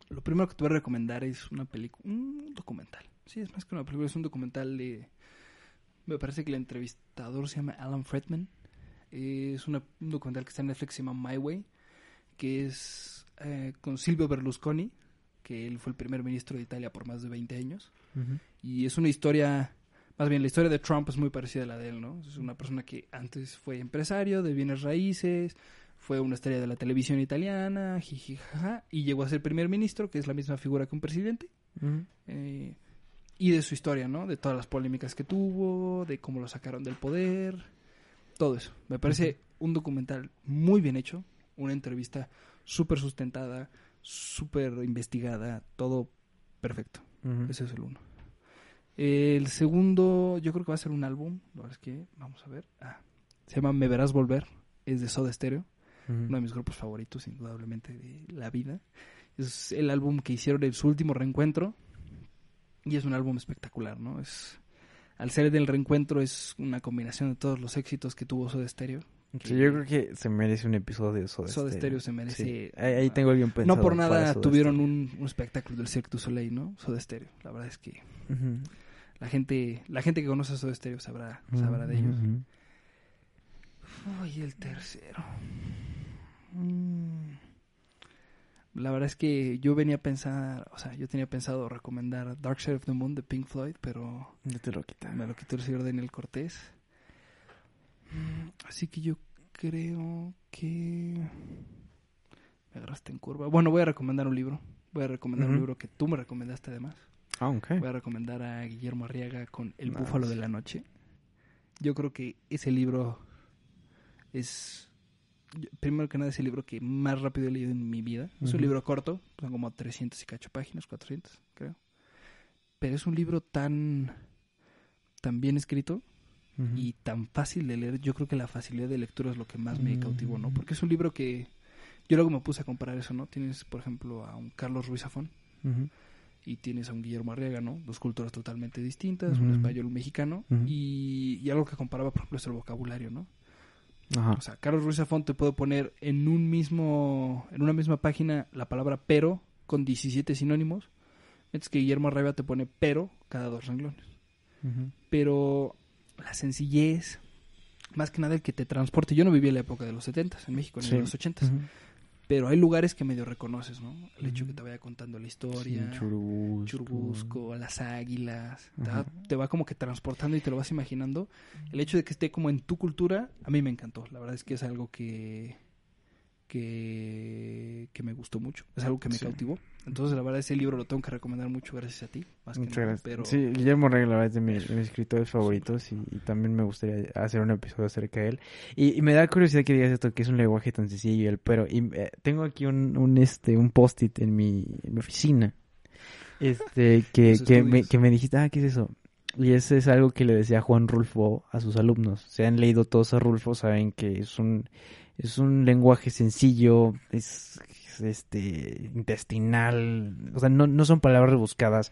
lo primero que te voy a recomendar es una película, un documental. Sí, es más que una película, es un documental de... Me parece que el entrevistador se llama Alan Fredman. Es una- un documental que está en Netflix, se llama My Way, que es eh, con Silvio Berlusconi, que él fue el primer ministro de Italia por más de 20 años. Y es una historia, más bien la historia de Trump es muy parecida a la de él, ¿no? Es una persona que antes fue empresario de bienes raíces, fue una estrella de la televisión italiana, jiji, jaja, y llegó a ser primer ministro, que es la misma figura que un presidente. Eh, y de su historia, ¿no? De todas las polémicas que tuvo, de cómo lo sacaron del poder, todo eso. Me parece un documental muy bien hecho, una entrevista súper sustentada, súper investigada, todo perfecto. Ese es el uno. El segundo, yo creo que va a ser un álbum. La verdad es que, vamos a ver. Ah, se llama Me Verás Volver. Es de Soda Stereo. Uno de mis grupos favoritos, indudablemente, de la vida. Es el álbum que hicieron en su último reencuentro. Y es un álbum espectacular, ¿no? Es, al ser del reencuentro, es una combinación de todos los éxitos que tuvo Soda Stereo. Sí, yo creo que se merece un episodio de Soda, Soda Stereo. Stereo se merece. Sí. Ahí, ahí tengo bien pensado. no por nada tuvieron un, un espectáculo del Cirque du Soleil, ¿no? Soda Stereo. La verdad es que la gente, la gente que conoce a Soda Stereo sabrá, sabrá de ellos. Uy, el tercero. Mm. La verdad es que yo venía a pensar, o sea, yo tenía pensado recomendar Dark Side of the Moon de Pink Floyd, pero Ya te lo quita. me lo quitó el señor Daniel Cortés. Mm, Así que yo creo que me agarraste en curva. Bueno, voy a recomendar un libro. Voy a recomendar un libro que tú me recomendaste además. Ah, ok. Voy a recomendar a Guillermo Arriaga con El Nice. Búfalo de la Noche. Yo creo que ese libro es, primero que nada, es el libro que más rápido he leído en mi vida. Es un libro corto, son como 300 y cacho páginas, 400, creo. Pero es un libro tan, tan bien escrito y tan fácil de leer. Yo creo que la facilidad de lectura es lo que más me Mm. cautivó, ¿no? Porque es un libro que yo luego me puse a comparar eso, ¿no? Tienes, por ejemplo, a un Carlos Ruiz Zafón y tienes a un Guillermo Arriaga, ¿no? Dos culturas totalmente distintas, un español, un mexicano, y, y algo que comparaba, por ejemplo, es el vocabulario, ¿no? Ajá. O sea, Carlos Ruiz Zafón te puede poner en un mismo, en una misma página la palabra pero con 17 sinónimos, mientras que Guillermo Arriaga te pone pero cada dos renglones. Pero la sencillez, más que nada el que te transporte. Yo no viví en la época de los 70 en México, ni Sí. los 80 Ujú. Pero hay lugares que medio reconoces, ¿no? El hecho Ujú. que te vaya contando la historia. Sí, Churubusco. Churubusco, las águilas, te va, Ajá. te va como que transportando y te lo vas imaginando. El hecho de que esté como en tu cultura, a mí me encantó. La verdad es que es algo que que, que me gustó mucho, es algo que me Sí. cautivó. Entonces, la verdad, ese libro lo tengo que recomendar mucho gracias a ti, más que Muchas nada, gracias. Pero Sí, Guillermo Rey, la verdad, es de mis, de mis escritores favoritos y, y también me gustaría hacer un episodio acerca de él. Y, y me da curiosidad que digas esto, que es un lenguaje tan sencillo y el pero. Y eh, tengo aquí un, un, este, un post-it en mi, en mi oficina este, que, que, me, que me dijiste, ah, ¿qué es eso? Y ese es algo que le decía Juan Rulfo a sus alumnos. Si han leído todos a Rulfo, saben que es un, es un lenguaje sencillo, es, este intestinal, o sea, no, no son palabras rebuscadas,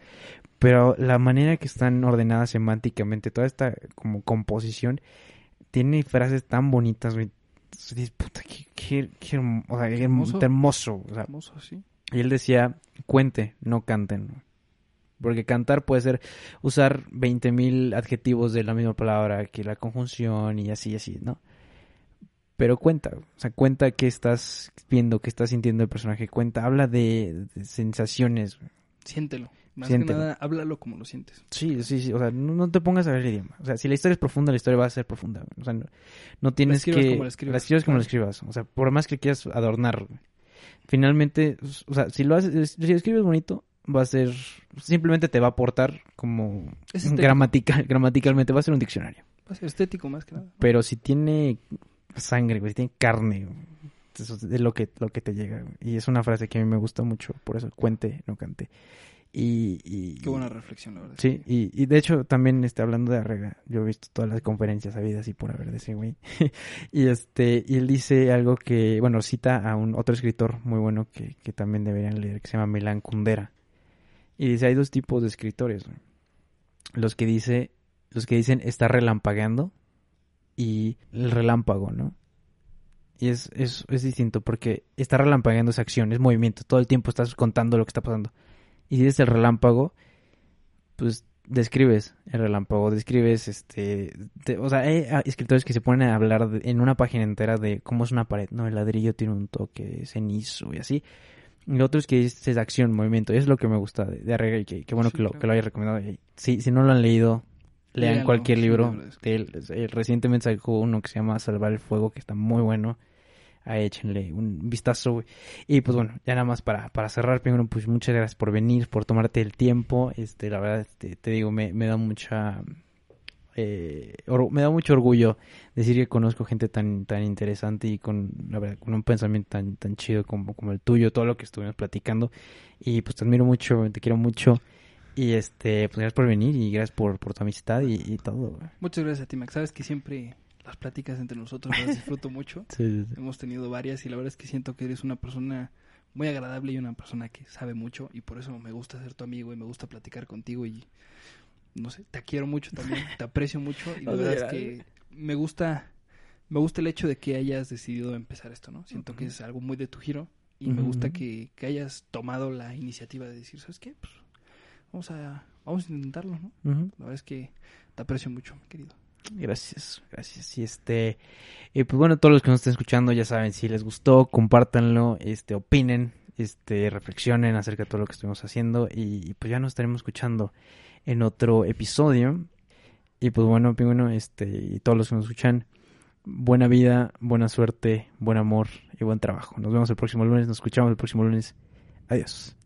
pero la manera que están ordenadas semánticamente, toda esta como composición, tiene frases tan bonitas, güey, dices, puta, qué, qué, qué hermo- o sea, qué Hermoso. hermoso. o sea, Hermoso, sí. y él decía, cuente, no canten. Porque cantar puede ser usar 20.000 adjetivos de la misma palabra que la conjunción y así, así, ¿no? Pero cuenta, o sea, cuenta qué estás viendo, qué estás sintiendo el personaje, cuenta, habla de, de sensaciones. Siéntelo. Más Siéntelo. que nada, háblalo como lo sientes. Sí, sí, sí, o sea, no, no te pongas a ver el idioma. O sea, si la historia es profunda, la historia va a ser profunda. O sea, no, no tienes que... como la escribas, la escribas como la escribas. O sea, por más que quieras adornar. Finalmente, o sea, si lo haces, si escribes bonito, va a ser... Simplemente te va a aportar como... Gramatical, gramaticalmente, va a ser un diccionario. Va a ser estético más que nada. Pero si tiene sangre, güey, si tiene carne, güey, eso es lo que, lo que te llega. güey. Y es una frase que a mí me gusta mucho, por eso cuente, no cante. Y, y- Qué buena reflexión, la verdad. Sí, y, y de hecho también este, hablando de Arrega, yo he visto todas las conferencias habidas y por haber de ese güey. y este, y él dice algo que, bueno, cita a un otro escritor muy bueno que, que también deberían leer, que se llama Milan Kundera. Y dice, hay dos tipos de escritores, güey. Los que dice, los que dicen está relampagueando y el relámpago, ¿no? Y es, es, es distinto porque está relampagueando esa acción, es movimiento, todo el tiempo estás contando lo que está pasando. Y si dices el relámpago, pues describes el relámpago, describes este, te- o sea, hay ah, escritores que se ponen a hablar de- en una página entera de cómo es una pared, no, el ladrillo tiene un toque cenizo y así. Y otros que es, es acción, movimiento, y es lo que me gusta de, de Arrega y que, que bueno Sí, que, lo, claro. que lo haya recomendado. Si, si no lo han leído, lean cualquier libro. de él. Recientemente sacó uno que se llama Salvar el Fuego, que está muy bueno. Ahí échenle un vistazo, güey. Y pues bueno, ya nada más para, para cerrar, primero, pues muchas gracias por venir, por tomarte el tiempo. Este, la verdad, este, te digo, me, me da mucha. eh, me da mucho orgullo decir que conozco gente tan, tan interesante y con, la verdad, con un pensamiento tan, tan chido como, como el tuyo, todo lo que estuvimos platicando. Y pues te admiro mucho, te quiero mucho. Y este, pues gracias por venir y gracias por, por tu amistad y, y todo, güey. Muchas gracias a ti, Max. Sabes que siempre las pláticas entre nosotros las disfruto mucho. Sí, sí, sí. Hemos tenido varias y la verdad es que siento que eres una persona muy agradable y una persona que sabe mucho y por eso me gusta ser tu amigo y me gusta platicar contigo y no sé, te quiero mucho también, te aprecio mucho y la No verdad es que me gusta me gusta el hecho de que hayas decidido empezar esto, ¿no? Siento que es algo muy de tu giro y me gusta que, que hayas tomado la iniciativa de decir, ¿sabes qué? Pues vamos a vamos a intentarlo, ¿no? La verdad es que te aprecio mucho, mi querido. Gracias, gracias. Y este, y pues bueno, todos los que nos estén escuchando ya saben, si les gustó, compártanlo, este, opinen, este, reflexionen acerca de todo lo que estuvimos haciendo y, y pues ya nos estaremos escuchando en otro episodio. Y pues bueno, pingüino, este, y todos los que nos escuchan, buena vida, buena suerte, buen amor y buen trabajo. Nos vemos el próximo lunes, nos escuchamos el próximo lunes. Adiós.